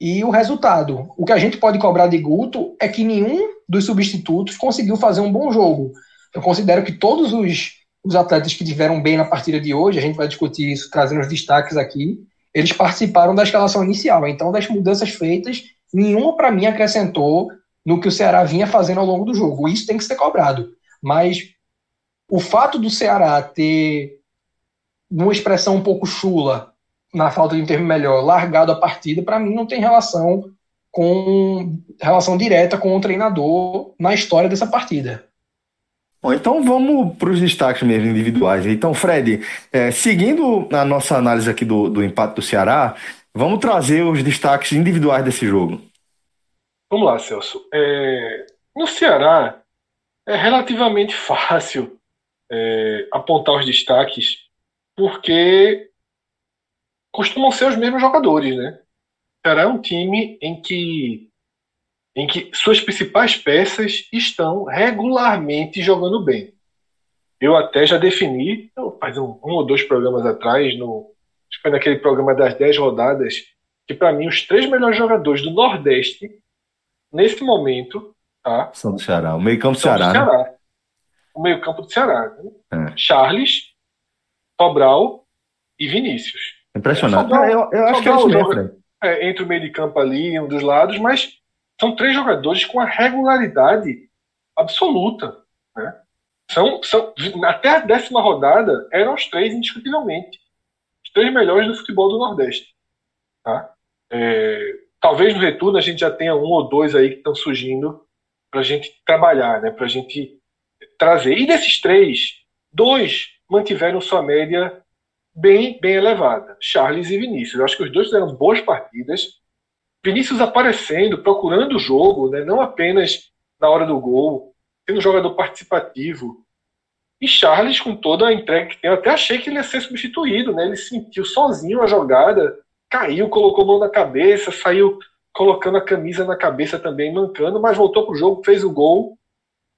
e o resultado. O que a gente pode cobrar de Guto é que nenhum dos substitutos conseguiu fazer um bom jogo. Eu considero que todos os os atletas que tiveram bem na partida de hoje, a gente vai discutir isso, trazendo os destaques aqui, eles participaram da escalação inicial. Então, das mudanças feitas, nenhuma para mim acrescentou no que o Ceará vinha fazendo ao longo do jogo. Isso tem que ser cobrado. Mas o fato do Ceará ter, numa expressão um pouco chula, na falta de um termo melhor, largado a partida, para mim não tem relação com relação direta com o treinador na história dessa partida. Bom, então vamos para os destaques mesmo individuais. Então, Fred, é, seguindo a nossa análise aqui do, do empate do Ceará, vamos trazer os destaques individuais desse jogo. Vamos lá, Celso. É, no Ceará, é relativamente fácil é, apontar os destaques, porque costumam ser os mesmos jogadores, né? O Ceará é um time em que em que suas principais peças estão regularmente jogando bem. Eu até já defini, faz um, um, ou dois programas atrás, no, acho que foi naquele programa das 10 rodadas, que para mim os três melhores jogadores do Nordeste, nesse momento, tá, são do Ceará. O meio-campo do Ceará. Do Ceará. Né? O meio-campo do Ceará. Né? É. Charles, Sobral e Vinícius. Impressionante. Sobral, eu, eu acho Sobral que é isso mesmo, é, entre o meio de campo ali, um dos lados, mas são três jogadores com a regularidade absoluta. Né? São, são, até a décima rodada eram os três indiscutivelmente. Os três melhores do futebol do Nordeste. Tá? É, talvez no retorno a gente já tenha um ou dois aí que estão surgindo para a gente trabalhar, né? para a gente trazer. E desses três, dois mantiveram sua média bem, bem elevada. Charles e Vinícius. Eu acho que os dois fizeram boas partidas Vinícius aparecendo, procurando o jogo, né? não apenas na hora do gol, sendo um jogador participativo. E Charles, com toda a entrega que tem, eu até achei que ele ia ser substituído, né? Ele sentiu sozinho a jogada, caiu, colocou a mão na cabeça, saiu colocando a camisa na cabeça também, mancando, mas voltou para o jogo, fez o gol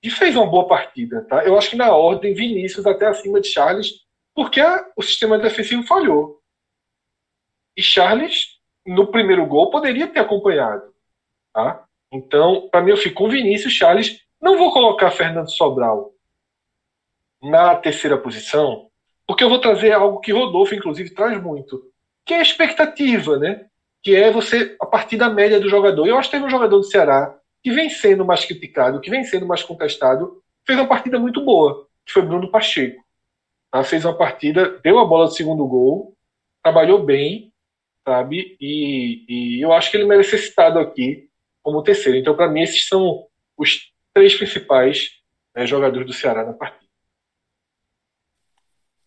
e fez uma boa partida. Tá? Eu acho que na ordem, Vinícius até acima de Charles, porque a, o sistema defensivo falhou. E Charles no primeiro gol poderia ter acompanhado. Tá? Então, para mim, eu fico com Vinícius Charles. Não vou colocar Fernando Sobral na terceira posição, porque eu vou trazer algo que Rodolfo, inclusive, traz muito, que é a expectativa, né? Que é você, a partir da média do jogador. Eu acho que teve um jogador do Ceará que vem sendo mais criticado, que vem sendo mais contestado, fez uma partida muito boa, que foi Bruno Pacheco. Tá? Fez uma partida, deu a bola do segundo gol, trabalhou bem, sabe? E, e eu acho que ele merece ser citado aqui como terceiro. Então, para mim, esses são os três principais né, jogadores do Ceará na partida.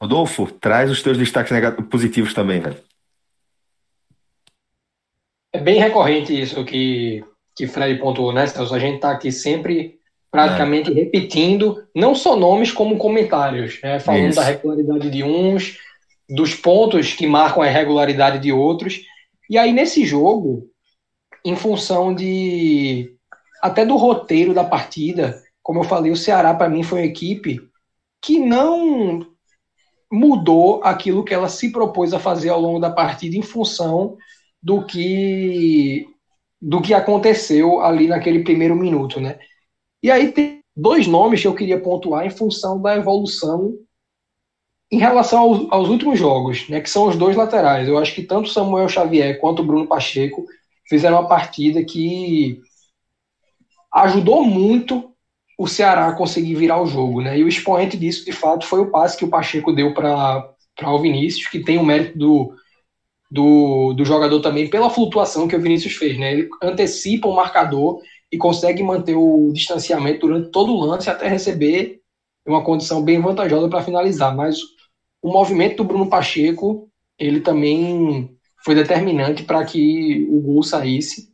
Rodolfo, traz os teus destaques positivos também, velho. É bem recorrente isso que, que Fred pontuou, né, Celso? A gente está aqui sempre praticamente é. repetindo, não só nomes como comentários, né? falando isso. da regularidade de uns, dos pontos que marcam a irregularidade de outros. E aí, nesse jogo, em função de até do roteiro da partida, como eu falei, o Ceará, para mim, foi uma equipe que não mudou aquilo que ela se propôs a fazer ao longo da partida em função do que do que aconteceu ali naquele primeiro minuto, né? E aí tem dois nomes que eu queria pontuar em função da evolução em relação aos, aos, últimos jogos, né, que são os dois laterais. Eu acho que tanto Samuel Xavier quanto Bruno Pacheco fizeram uma partida que ajudou muito o Ceará a conseguir virar o jogo, né? E o expoente disso, de fato, foi o passe que o Pacheco deu para o Vinícius, que tem o mérito do, do, do jogador também pela flutuação que o Vinícius fez, né? Ele antecipa o marcador e consegue manter o distanciamento durante todo o lance até receber uma condição bem vantajosa para finalizar. Mas o movimento do Bruno Pacheco, ele também foi determinante para que o gol saísse.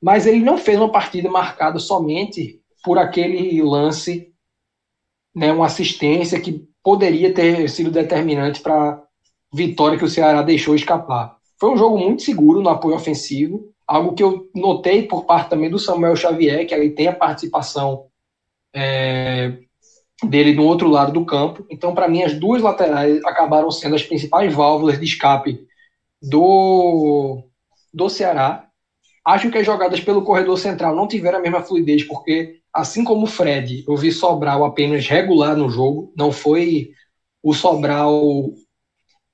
Mas ele não fez uma partida marcada somente por aquele lance, né, uma assistência que poderia ter sido determinante para vitória que o Ceará deixou escapar. Foi um jogo muito seguro no apoio ofensivo, algo que eu notei por parte também do Samuel Xavier, que aí tem a participação é, dele no outro lado do campo. Então, para mim, as duas laterais acabaram sendo as principais válvulas de escape do, do Ceará. Acho que as jogadas pelo corredor central não tiveram a mesma fluidez, porque, assim como o Fred, eu vi Sobral apenas regular no jogo, não foi o Sobral.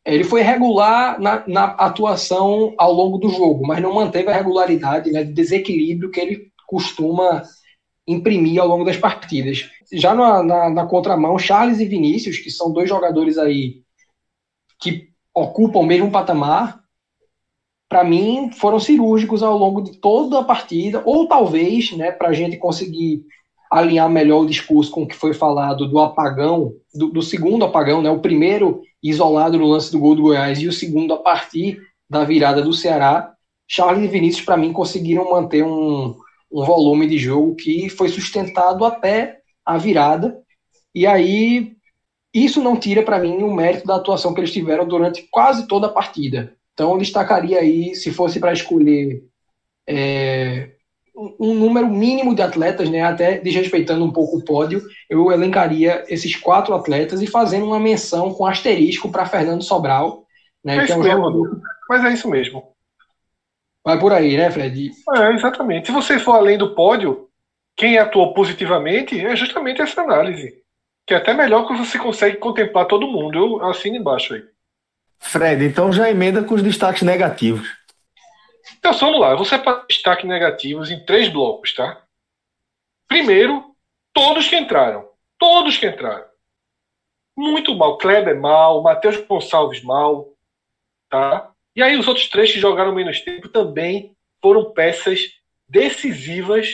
Ele foi regular na, na atuação ao longo do jogo, mas não manteve a regularidade, né, de desequilíbrio que ele costuma imprimir ao longo das partidas. Já na, na, na, contramão, Charles e Vinícius, que são dois jogadores aí que ocupam o mesmo patamar, para mim foram cirúrgicos ao longo de toda a partida, ou talvez, né, para a gente conseguir alinhar melhor o discurso com o que foi falado do apagão, do, do, segundo apagão, né, o primeiro isolado no lance do gol do Goiás e o segundo a partir da virada do Ceará, Charles e Vinícius, para mim, conseguiram manter um, um volume de jogo que foi sustentado até a virada. E aí, isso não tira para mim o mérito da atuação que eles tiveram durante quase toda a partida. Então, eu destacaria aí, se fosse para escolher é, um número mínimo de atletas, né, até desrespeitando um pouco o pódio, eu elencaria esses quatro atletas e fazendo uma menção com asterisco para Fernando Sobral. Né, é que é um jogador... Mas é isso mesmo. Vai por aí, né, Fred? É, exatamente. Se você for além do pódio, quem atuou positivamente é justamente essa análise. Que é até melhor que você consegue contemplar todo mundo. Eu assino embaixo aí. Fred, então já emenda com os destaques negativos. Então vamos lá, eu vou separar destaques negativos em três blocos, tá? Primeiro, todos que entraram. Todos que entraram. Muito mal. Kleber mal, Matheus Gonçalves mal, tá? E aí os outros três que jogaram menos tempo também foram peças decisivas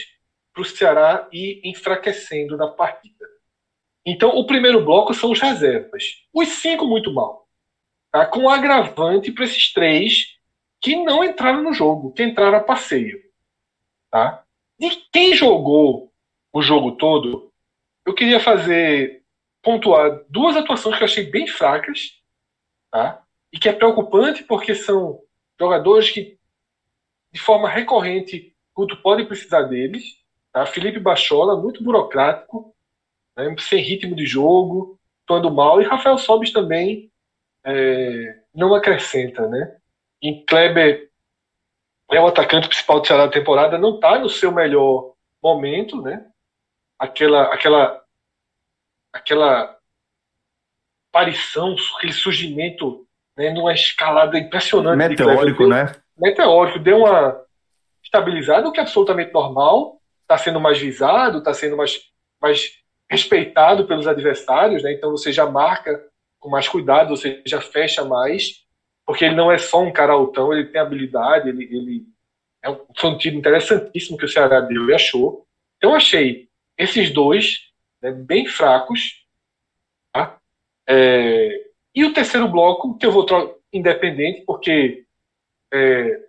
para o Ceará ir enfraquecendo na partida. Então, o primeiro bloco são os reservas. Os cinco muito mal. Tá? Com agravante para esses três que não entraram no jogo, que entraram a passeio. Tá? De quem jogou o jogo todo, eu queria fazer pontuar duas atuações que eu achei bem fracas. Tá? e que é preocupante porque são jogadores que, de forma recorrente, quando pode precisar deles. Tá? Felipe Bachola, muito burocrático, né? sem ritmo de jogo, atuando mal, e Rafael Sobis também é, não acrescenta. Né? E Kleber é o atacante principal do Ceará da temporada, não está no seu melhor momento, né? Aquela, aquela, aquela aparição, aquele surgimento né, numa escalada impressionante. Meteórico, né? Meteórico, deu uma estabilizada, o que é absolutamente normal, está sendo mais visado, está sendo mais, mais respeitado pelos adversários, né? então você já marca com mais cuidado, você já fecha mais, porque ele não é só um cara altão, ele tem habilidade, ele, ele é um, tiro interessantíssimo que o Ceará deu e achou. Então achei esses dois né, bem fracos, tá? É, e o terceiro bloco, que eu vou independente, porque é,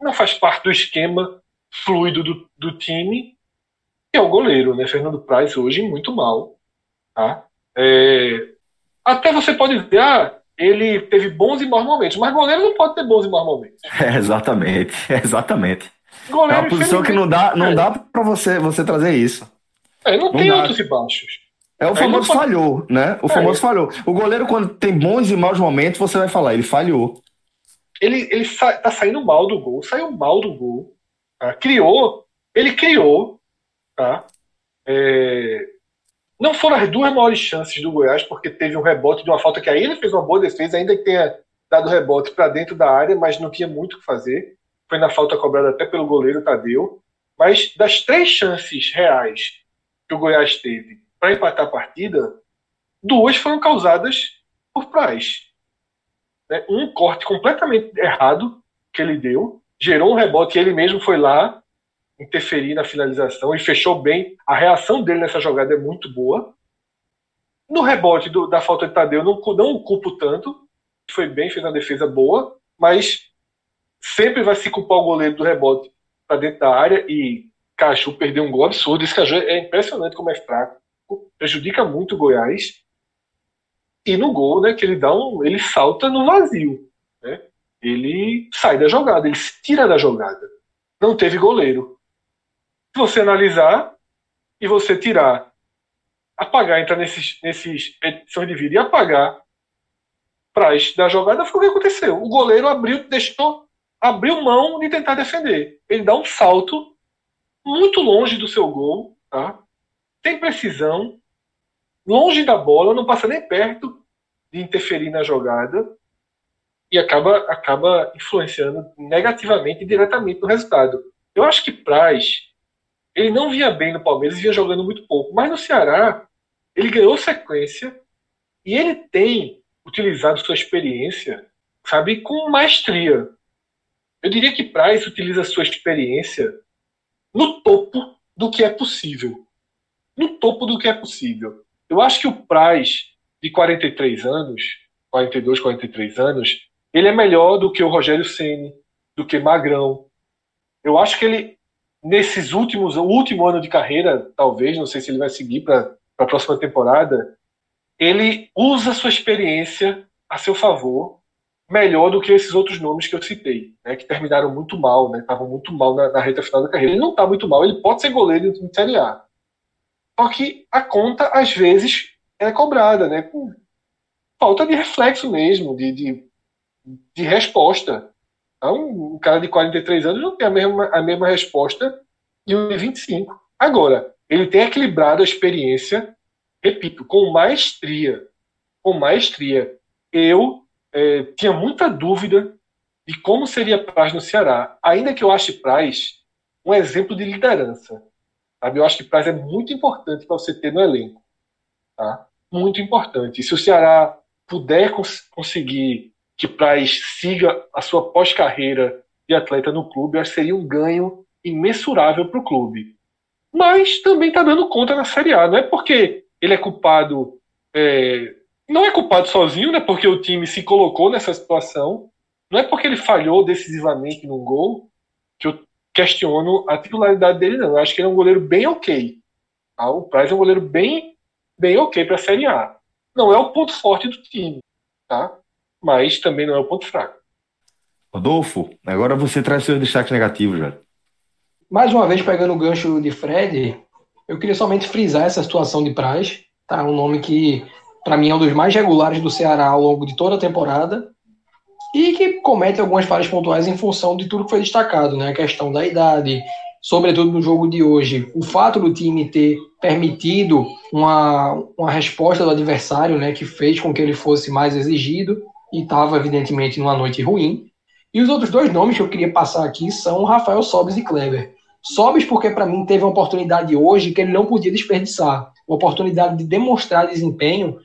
não faz parte do esquema fluido do, do time, que é o goleiro, né? Fernando Praz hoje muito mal. Tá? É, até você pode dizer, ah, ele teve bons e maus momentos, mas goleiro não pode ter bons e maus momentos. É, exatamente, exatamente. Goleiro, é uma posição que não dá, não é. dá para você, você trazer isso. É, não, não tem dá. altos e baixos. É o famoso pode... falhou, né? O é. famoso falhou. O goleiro, quando tem bons e maus momentos, você vai falar, ele falhou. Ele, ele sa tá saindo mal do gol, saiu mal do gol. Tá? Criou, ele criou, tá? É... Não foram as duas maiores chances do Goiás, porque teve um rebote de uma falta que aí ele fez uma boa defesa, ainda que tenha dado rebote para dentro da área, mas não tinha muito o que fazer. Foi na falta cobrada até pelo goleiro Tadeu. Mas das três chances reais que o Goiás teve para empatar a partida, duas foram causadas por Praz. Né? Um corte completamente errado que ele deu, gerou um rebote e ele mesmo foi lá interferir na finalização e fechou bem. A reação dele nessa jogada é muito boa. No rebote do, da falta de Tadeu, não, não o culpo tanto. Foi bem, fez uma defesa boa, mas sempre vai se culpar o goleiro do rebote para dentro da área e Caju perdeu um gol absurdo. Esse Caju é impressionante como é fraco. Prejudica muito o Goiás. E no gol, né, que ele dá um. ele salta no vazio. Né? Ele sai da jogada, ele se tira da jogada. Não teve goleiro. Se você analisar e você tirar, apagar, entrar nesses, nesses edições de vídeo e apagar Praz da jogada, foi o que aconteceu. O goleiro abriu, deixou, abriu mão de tentar defender. Ele dá um salto muito longe do seu gol, tá? Tem precisão, longe da bola, não passa nem perto de interferir na jogada e acaba, acaba influenciando negativamente e diretamente no resultado. Eu acho que Praz, ele não vinha bem no Palmeiras, vinha jogando muito pouco, mas no Ceará ele ganhou sequência e ele tem utilizado sua experiência, sabe, com maestria. Eu diria que Praz utiliza sua experiência no topo do que é possível. No topo do que é possível. Eu acho que o Praz, de 43 anos, 42, 43 anos, ele é melhor do que o Rogério Ceni, do que Magrão. Eu acho que ele, nesses últimos, o último ano de carreira, talvez, não sei se ele vai seguir para a próxima temporada, ele usa sua experiência a seu favor melhor do que esses outros nomes que eu citei, né, que terminaram muito mal, né, estavam muito mal na, na, reta final da carreira. Ele não está muito mal, ele pode ser goleiro de Série A. Só que a conta, às vezes, é cobrada, né, com falta de reflexo mesmo, de, de, de resposta. Então, um cara de 43 anos não tem a mesma, a mesma resposta de um de 25. Agora, ele tem equilibrado a experiência, repito, com maestria. Com maestria. Eu é, tinha muita dúvida de como seria Praz no Ceará. Ainda que eu ache Praz um exemplo de liderança. Sabe? Eu acho que Praz é muito importante para você ter no elenco. Tá? Muito importante. E se o Ceará puder cons conseguir que Praz siga a sua pós-carreira de atleta no clube, acho que seria um ganho imensurável para o clube. Mas também está dando conta na Série A. Não é porque ele é culpado é, não é culpado sozinho, né? Porque o time se colocou nessa situação. Não é porque ele falhou decisivamente num gol que eu questiono a titularidade dele, não. Eu acho que ele é um goleiro bem ok. Tá? O Price é um goleiro bem, bem ok para a Série A. Não é o ponto forte do time, tá? Mas também não é o ponto fraco. Rodolfo, agora você traz seus destaques negativos, já. Mais uma vez, pegando o gancho de Fred, eu queria somente frisar essa situação de Praz. Tá? Um nome que para mim é um dos mais regulares do Ceará ao longo de toda a temporada e que comete algumas falhas pontuais em função de tudo que foi destacado, né? A questão da idade, sobretudo no jogo de hoje, o fato do time ter permitido uma, uma resposta do adversário, né, que fez com que ele fosse mais exigido e estava evidentemente numa noite ruim. E os outros dois nomes que eu queria passar aqui são Rafael Sobes e Kleber. Sobes porque para mim teve uma oportunidade hoje que ele não podia desperdiçar, uma oportunidade de demonstrar desempenho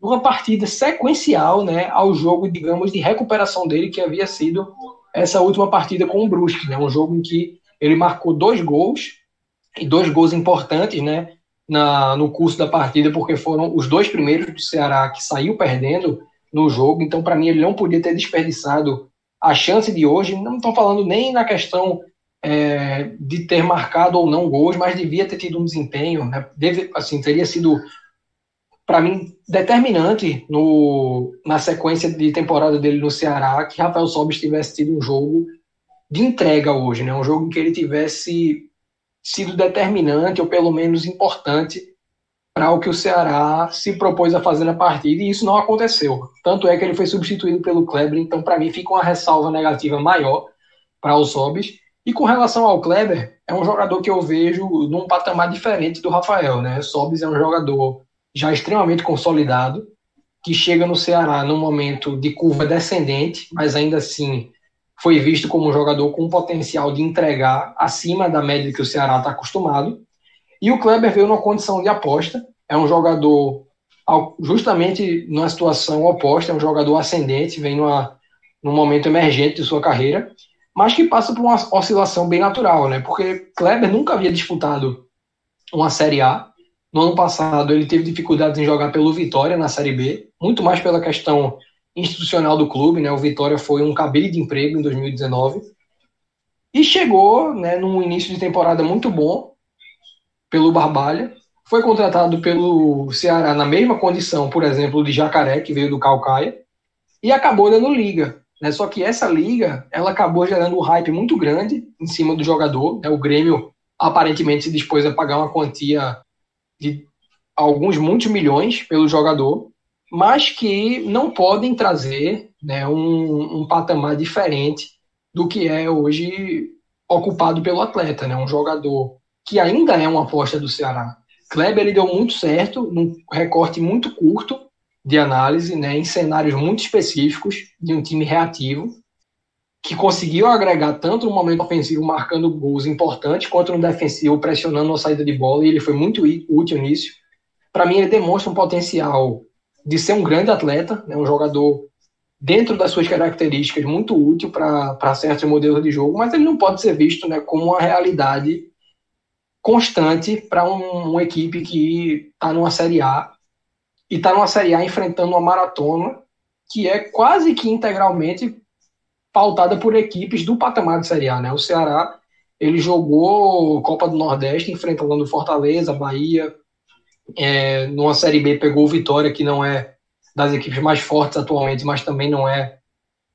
uma partida sequencial né, ao jogo, digamos, de recuperação dele, que havia sido essa última partida com o Brusque, né, um jogo em que ele marcou dois gols, e dois gols importantes né, na, no curso da partida, porque foram os dois primeiros do Ceará que saiu perdendo no jogo, então para mim ele não podia ter desperdiçado a chance de hoje, não estou falando nem na questão é, de ter marcado ou não gols, mas devia ter tido um desempenho, né, deve, assim, teria sido para mim, determinante no, na sequência de temporada dele no Ceará que Rafael Sobis tivesse tido um jogo de entrega hoje, né? um jogo em que ele tivesse sido determinante ou pelo menos importante para o que o Ceará se propôs a fazer na partida e isso não aconteceu. Tanto é que ele foi substituído pelo Kleber, então para mim fica uma ressalva negativa maior para o Sobis. E com relação ao Kleber, é um jogador que eu vejo num patamar diferente do Rafael, né? Sobis é um jogador já extremamente consolidado, que chega no Ceará num momento de curva descendente, mas ainda assim foi visto como um jogador com potencial de entregar acima da média que o Ceará está acostumado. E o Kleber veio numa condição de aposta. É um jogador justamente numa situação oposta, é um jogador ascendente, vem numa, num momento emergente de sua carreira, mas que passa por uma oscilação bem natural, né? Porque Kleber nunca havia disputado uma Série A. No ano passado ele teve dificuldades em jogar pelo Vitória na Série B, muito mais pela questão institucional do clube, né? O Vitória foi um cabelo de emprego em 2019 e chegou, né, num início de temporada muito bom, pelo Barbalha. Foi contratado pelo Ceará na mesma condição, por exemplo, de Jacaré, que veio do Calcaia, e acabou dando liga. Né? Só que essa liga ela acabou gerando um hype muito grande em cima do jogador. Né? O Grêmio aparentemente se dispôs a pagar uma quantia de alguns muitos milhões pelo jogador, mas que não podem trazer né, um, um patamar diferente do que é hoje ocupado pelo atleta, né? Um jogador que ainda é uma aposta do Ceará. Kleber ele deu muito certo, num recorte muito curto de análise, né, em cenários muito específicos de um time reativo, que conseguiu agregar tanto no momento ofensivo marcando gols importantes, quanto no defensivo pressionando a saída de bola, e ele foi muito útil nisso. Para mim, ele demonstra um potencial de ser um grande atleta, né, um jogador dentro das suas características muito útil para certos modelos de jogo, mas ele não pode ser visto né, como uma realidade constante para um, uma equipe que está numa Série A e está numa Série A enfrentando uma maratona que é quase que integralmente pautada por equipes do patamar de Série A. Né? O Ceará ele jogou Copa do Nordeste enfrentando Fortaleza, Bahia, é, numa Série B pegou o Vitória, que não é das equipes mais fortes atualmente, mas também não é,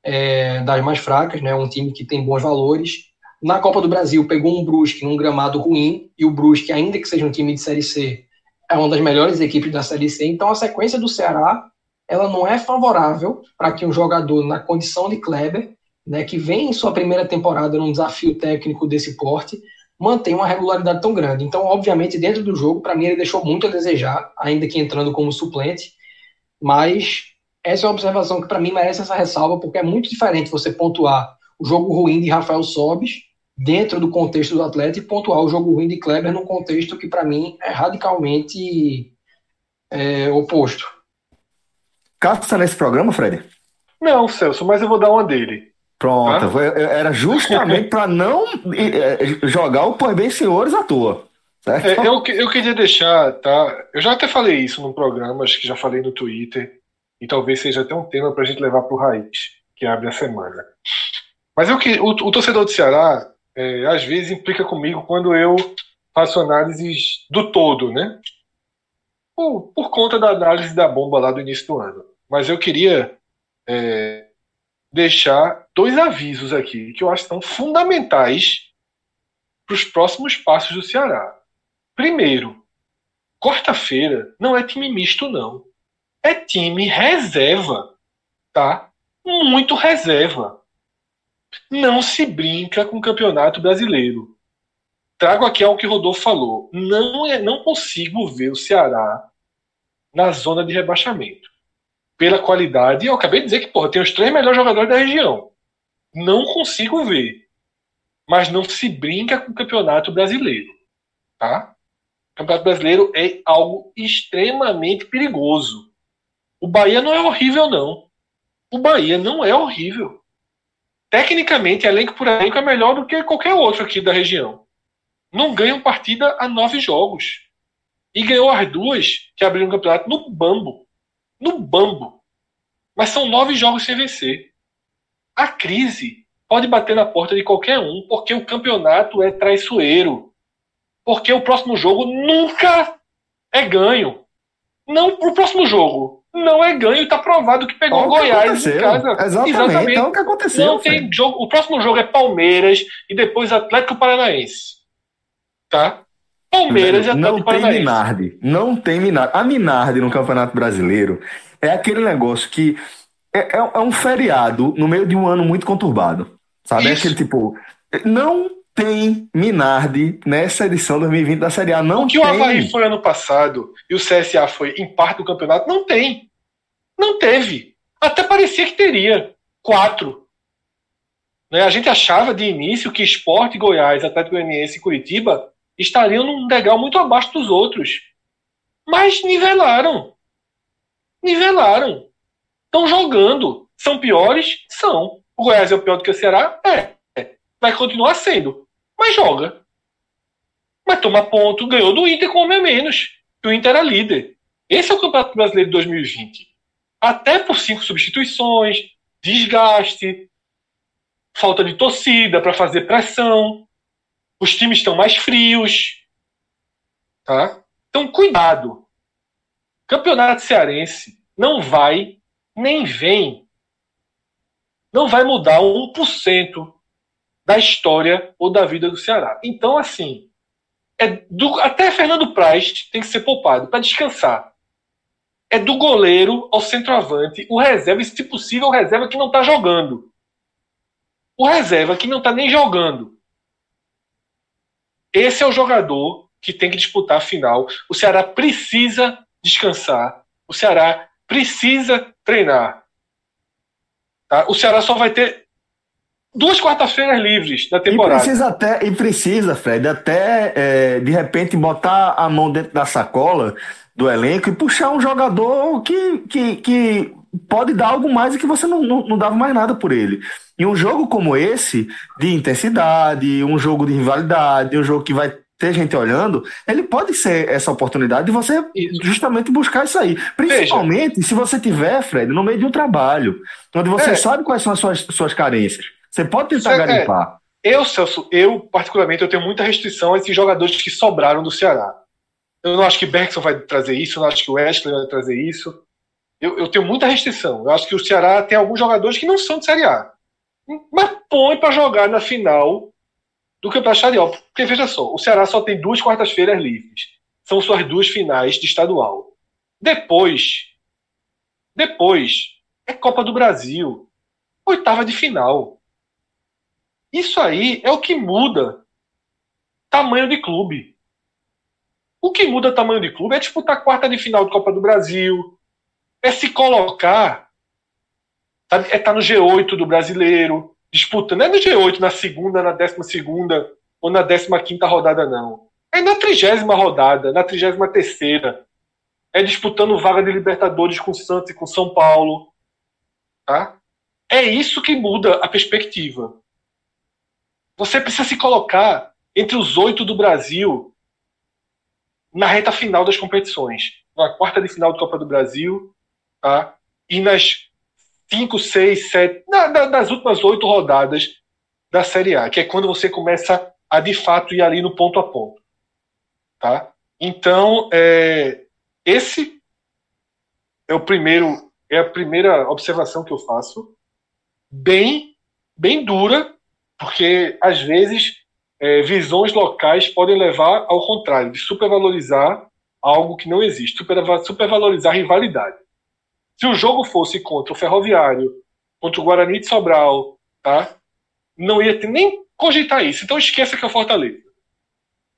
é das mais fracas, né? um time que tem bons valores na Copa do Brasil, pegou um Brusque num gramado ruim, e o Brusque, ainda que seja um time de Série C, é uma das melhores equipes da Série C. Então, a sequência do Ceará ela não é favorável para que um jogador na condição de Kleber, né, que vem em sua primeira temporada num desafio técnico desse porte, mantenha uma regularidade tão grande. Então, obviamente, dentro do jogo, para mim, ele deixou muito a desejar, ainda que entrando como suplente. Mas essa é uma observação que, para mim, merece essa ressalva, porque é muito diferente você pontuar o jogo ruim de Rafael Sobis dentro do contexto do atleta e pontuar o jogo ruim de Kleber num contexto que, para mim, é radicalmente é, oposto. Cássio está nesse programa, Fred? Não, Celso, mas eu vou dar uma dele. Pronto, tá? era justamente para não é, jogar o Pois Bem Senhores à toa. É, eu, eu queria deixar, tá? Eu já até falei isso no programa, acho que já falei no Twitter, e talvez seja até um tema para a gente levar para o Raiz, que abre a semana. Mas eu, o, o torcedor do Ceará, é, às vezes implica comigo quando eu faço análises do todo, né? Por, por, conta da análise da bomba lá do início do ano. Mas eu queria é, deixar dois avisos aqui que eu acho que são fundamentais para os próximos passos do Ceará. Primeiro, quarta-feira não é time misto, não. É time reserva, tá? Muito reserva não se brinca com o Campeonato Brasileiro. Trago aqui ao que o Rodolfo falou. Não, é, não consigo ver o Ceará na zona de rebaixamento. Pela qualidade, eu acabei de dizer que porra, tem os três melhores jogadores da região. Não consigo ver. Mas não se brinca com o Campeonato Brasileiro. Tá? O Campeonato Brasileiro é algo extremamente perigoso. O Bahia não é horrível, não. O Bahia não é horrível tecnicamente, elenco por elenco é melhor do que qualquer outro aqui da região. Não ganham partida a nove jogos. E ganhou as duas que abriram o campeonato no bambo. No bambo. Mas são nove jogos sem vencer. A crise pode bater na porta de qualquer um, porque o campeonato é traiçoeiro. Porque o próximo jogo nunca é ganho. Não o próximo jogo não é ganho, está provado que pegou o Goiás em casa. Exatamente, Exatamente. Então, o que aconteceu. Não tem jogo, o próximo jogo é Palmeiras e depois Atlético Paranaense. Tá? Palmeiras já não tá tem Minardi. Não tem Minardi. A Minardi no Campeonato Brasileiro é aquele negócio que é, é, é um feriado no meio de um ano muito conturbado. Sabe? É aquele tipo. Não tem Minardi nessa edição 2020 da Série A. Não o que tem. o Havaí foi ano passado e o CSA foi em parte do campeonato, não tem. Não teve. Até parecia que teria. Quatro. Né? A gente achava de início que Esporte, Goiás, Atlético Goianiense e Curitiba estariam num degrau muito abaixo dos outros. Mas nivelaram. Nivelaram. Estão jogando. São piores? São. O Goiás é o pior do que o Ceará? É. Vai continuar sendo. Mas joga. Mas toma ponto. Ganhou do Inter com homem a menos. o Inter era líder. Esse é o Campeonato Brasileiro de 2020. Até por cinco substituições, desgaste, falta de torcida para fazer pressão. Os times estão mais frios. Tá? Então, cuidado. Campeonato Cearense não vai nem vem. Não vai mudar 1% da história ou da vida do Ceará. Então, assim, é do, até Fernando Praz tem que ser poupado para descansar. É do goleiro ao centroavante, o reserva, e se possível, o reserva que não está jogando. O reserva que não está nem jogando. Esse é o jogador que tem que disputar a final. O Ceará precisa descansar. O Ceará precisa treinar. Tá? O Ceará só vai ter duas quartas-feiras livres da temporada. E precisa até, e precisa, Fred, até é, de repente botar a mão dentro da sacola do elenco e puxar um jogador que, que, que pode dar algo mais e que você não, não, não dava mais nada por ele. E um jogo como esse, de intensidade, um jogo de rivalidade, um jogo que vai ter gente olhando, ele pode ser essa oportunidade de você isso. justamente buscar isso aí. Principalmente Veja. se você tiver, Fred, no meio de um trabalho, onde você é. sabe quais são as suas, suas carências. Você pode tentar Cê, é, garimpar. É. Eu, Celso, eu, particularmente, eu tenho muita restrição a esses jogadores que sobraram do Ceará. Eu não acho que Bergson vai trazer isso, eu não acho que o Wesley vai trazer isso. Eu, eu tenho muita restrição. Eu acho que o Ceará tem alguns jogadores que não são de Série A. Mas põe para jogar na final do Campeonato Estadual. Porque veja só, o Ceará só tem duas quartas-feiras livres. São suas duas finais de estadual. Depois, depois é Copa do Brasil, oitava de final. Isso aí é o que muda tamanho de clube. O que muda tamanho de clube é disputar quarta de final de Copa do Brasil, é se colocar, é estar tá no G8 do brasileiro, disputando. Não é no G8, na segunda, na décima segunda ou na décima quinta rodada, não. É na trigésima rodada, na trigésima terceira. É disputando vaga de Libertadores com Santos e com São Paulo. Tá? É isso que muda a perspectiva. Você precisa se colocar entre os oito do Brasil na reta final das competições. Na quarta de final da Copa do Brasil tá? e nas cinco, seis, sete, das últimas oito rodadas da Série A, que é quando você começa a de fato ir ali no ponto a ponto. Tá? Então, é, esse é o primeiro, é a primeira observação que eu faço, bem, bem dura, porque às vezes é, visões locais podem levar ao contrário, de supervalorizar algo que não existe, supervalorizar rivalidade. Se o jogo fosse contra o Ferroviário, contra o Guarani de Sobral, tá? Não ia ter nem cogitar isso. Então esqueça que é o Fortaleza.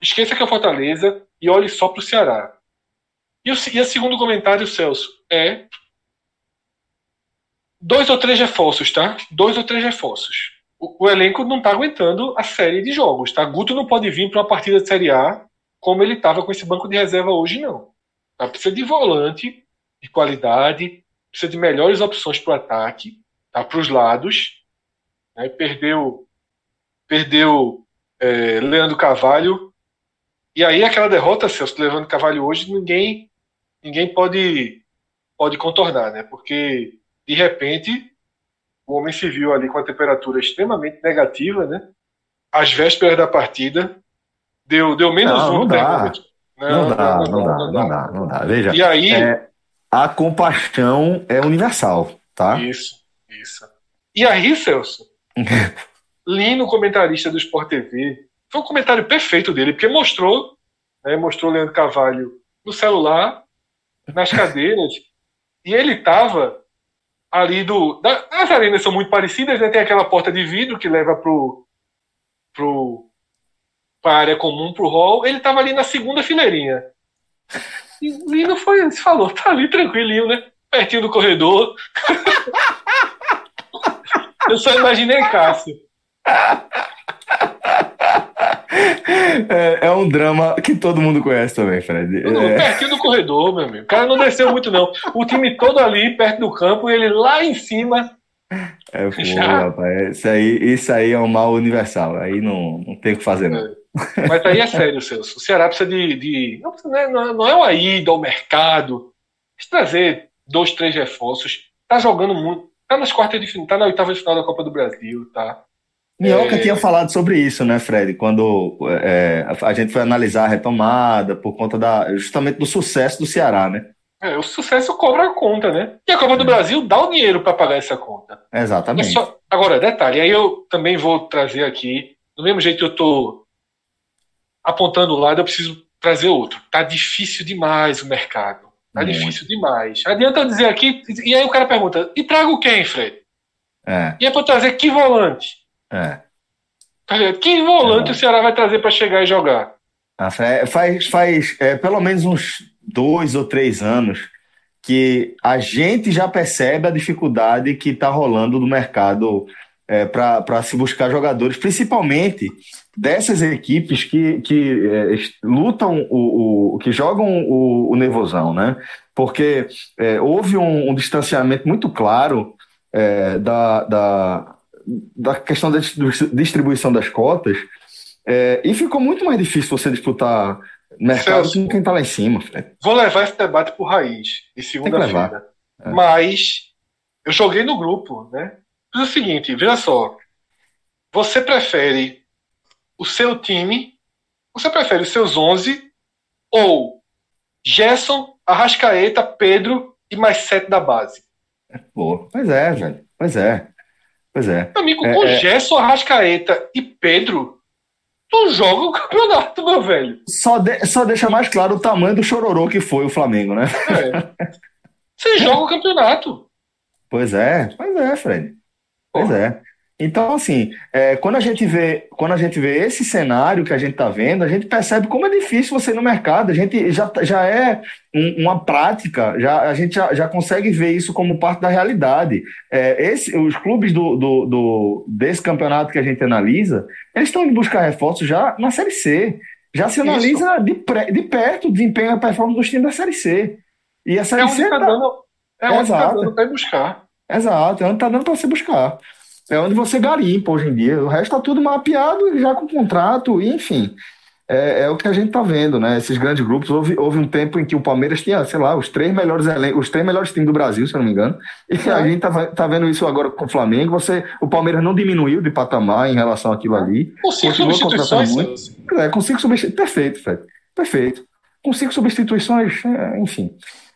Esqueça que é o Fortaleza e olhe só para o Ceará. E o e segundo comentário, Celso, é dois ou três reforços, tá? Dois ou três reforços. O, o elenco não está aguentando a série de jogos, tá? Guto não pode vir para uma partida de Série A como ele estava com esse banco de reserva hoje, não. Tá? Precisa de volante de qualidade, precisa de melhores opções para o ataque, tá? para os lados. Né? Perdeu, perdeu é, Leandro Carvalho. E aí aquela derrota, Celso, Leandro Carvalho hoje, ninguém, ninguém pode, pode contornar, né? Porque, de repente, o homem se viu ali com a temperatura extremamente negativa, né? Às vésperas da partida, deu, deu menos não, um não dá. Não, não, dá, não, dá, não, dá, não dá, não dá. Veja. E aí, é, a compaixão é universal, tá? Isso, isso. E aí, Celso, Lino, comentarista do Sport TV, foi um comentário perfeito dele, porque mostrou né, mostrou o Leandro Carvalho no celular, nas cadeiras, e ele estava ali do. Da, as arenas são muito parecidas, né? Tem aquela porta de vidro que leva pro, pro, para área comum, pro hall. Ele estava ali na segunda fileirinha. E, e não foi, se falou, tá ali tranquilinho, né? Pertinho do corredor. Eu só imaginei Cássio. É, é, um drama que todo mundo conhece também, Fred. Não, é... Pertinho do corredor, meu amigo. O cara não desceu muito, não. O time todo ali, perto do campo, e ele lá em cima. É, pô, rapaz. Isso aí, isso aí é um mal universal. Aí não, não tem o que fazer, não. É. Mas aí é sério, Celso. O Ceará precisa de. de não, é, não é uma ida ao mercado. Precisa trazer dois, três reforços. Tá jogando muito. Tá nas quartas de final, tá na oitava de final da Copa do Brasil, tá? Minhoca é... tinha falado sobre isso, né, Fred? Quando é, a gente foi analisar a retomada por conta da, justamente do sucesso do Ceará, né? É, o sucesso cobra a conta, né? E a Copa do é. Brasil dá o dinheiro para pagar essa conta. Exatamente. Só... Agora, detalhe, aí eu também vou trazer aqui, do mesmo jeito que eu tô apontando um lado, eu preciso trazer outro. Tá difícil demais o mercado. Tá Muito. difícil demais. Adianta eu dizer aqui, e aí o cara pergunta, e trago quem, Fred? É. E é para trazer que volante? É. Que volante é. o Ceará vai trazer para chegar e jogar? Ah, faz faz é, pelo menos uns dois ou três anos que a gente já percebe a dificuldade que está rolando no mercado é, para se buscar jogadores, principalmente dessas equipes que, que é, lutam, o, o, que jogam o, o nervosão, né? Porque é, houve um, um, distanciamento muito claro é, da, da, da questão da distribuição das cotas, é, e ficou muito mais difícil você disputar mercado Celso, com quem está lá em cima. Fred. Vou levar esse debate por raiz, em segunda-feira. É. Mas eu joguei no grupo, né? Diz o seguinte, veja só. Você prefere o seu time, você prefere os seus 11 ou Gerson, Arrascaeta, Pedro e mais sete da base? Pô, pois é, velho. Pois é. Pois é. Amigo, é, com é... Gerson, Arrascaeta e Pedro, tu joga o campeonato, meu velho. Só, de, só deixa mais claro o tamanho do chororô que foi o Flamengo, né? É. Você joga o campeonato. Pois é, pois é, Fred. Pois é. Então, assim, é, quando, a gente vê, quando a gente vê esse cenário que a gente está vendo, a gente percebe como é difícil você ir no mercado. A gente já, já é um, uma prática, já, a gente já, já consegue ver isso como parte da realidade. É, esse, os clubes do, do, do, desse campeonato que a gente analisa, eles estão indo buscar reforços já na Série C. Já se analisa de, pré, de perto o desempenho e a performance dos times da Série C. E a Série é C. Tá dando, é onde está dando para buscar. Exato, é onde está dando para você buscar é onde você garimpa hoje em dia. O resto está tudo mapeado já com contrato, enfim. É, é, o que a gente está vendo, né? Esses grandes grupos. Houve, houve um tempo em que o Palmeiras tinha, sei lá, os três melhores os três melhores times do Brasil, se eu não me engano. E é. a gente tá, tá vendo isso agora com o Flamengo. Você, o Palmeiras não diminuiu de patamar em relação àquilo ali. Com cinco substituições, muito. É, com cinco substituições. Perfeito, Fred. Perfeito. Com cinco substituições, é, enfim.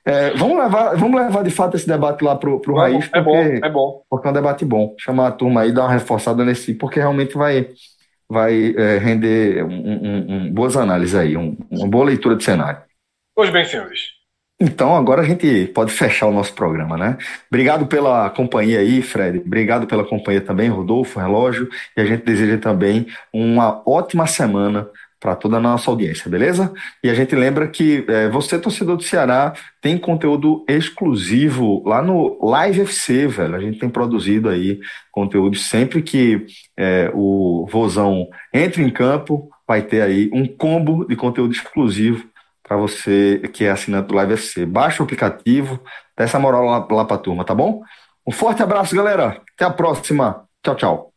É, vamos, levar, vamos levar de fato esse debate lá pro, pro é Raiz, é porque, bom, é bom. porque é um debate bom. Chamar a turma aí, dar uma reforçada nesse, porque realmente vai, vai é, render um, um, um, boas análises aí, uma boa leitura de cenário. Pois bem, senhores. Então, agora a gente pode fechar o nosso programa, né? Obrigado pela companhia aí, Fred. Obrigado pela companhia também, Rodolfo, Relógio. E a gente deseja também uma ótima semana para toda a nossa audiência, beleza? E a gente lembra que é, você, torcedor do Ceará, tem conteúdo exclusivo lá no Live FC, velho. A gente tem produzido aí conteúdo sempre que é, o Vozão entra em campo, vai ter aí um combo de conteúdo exclusivo para você que é assinante do Live FC. Baixa o aplicativo, dá essa moral lá, lá para a turma, tá bom? Um forte abraço, galera. Até a próxima. Tchau, tchau.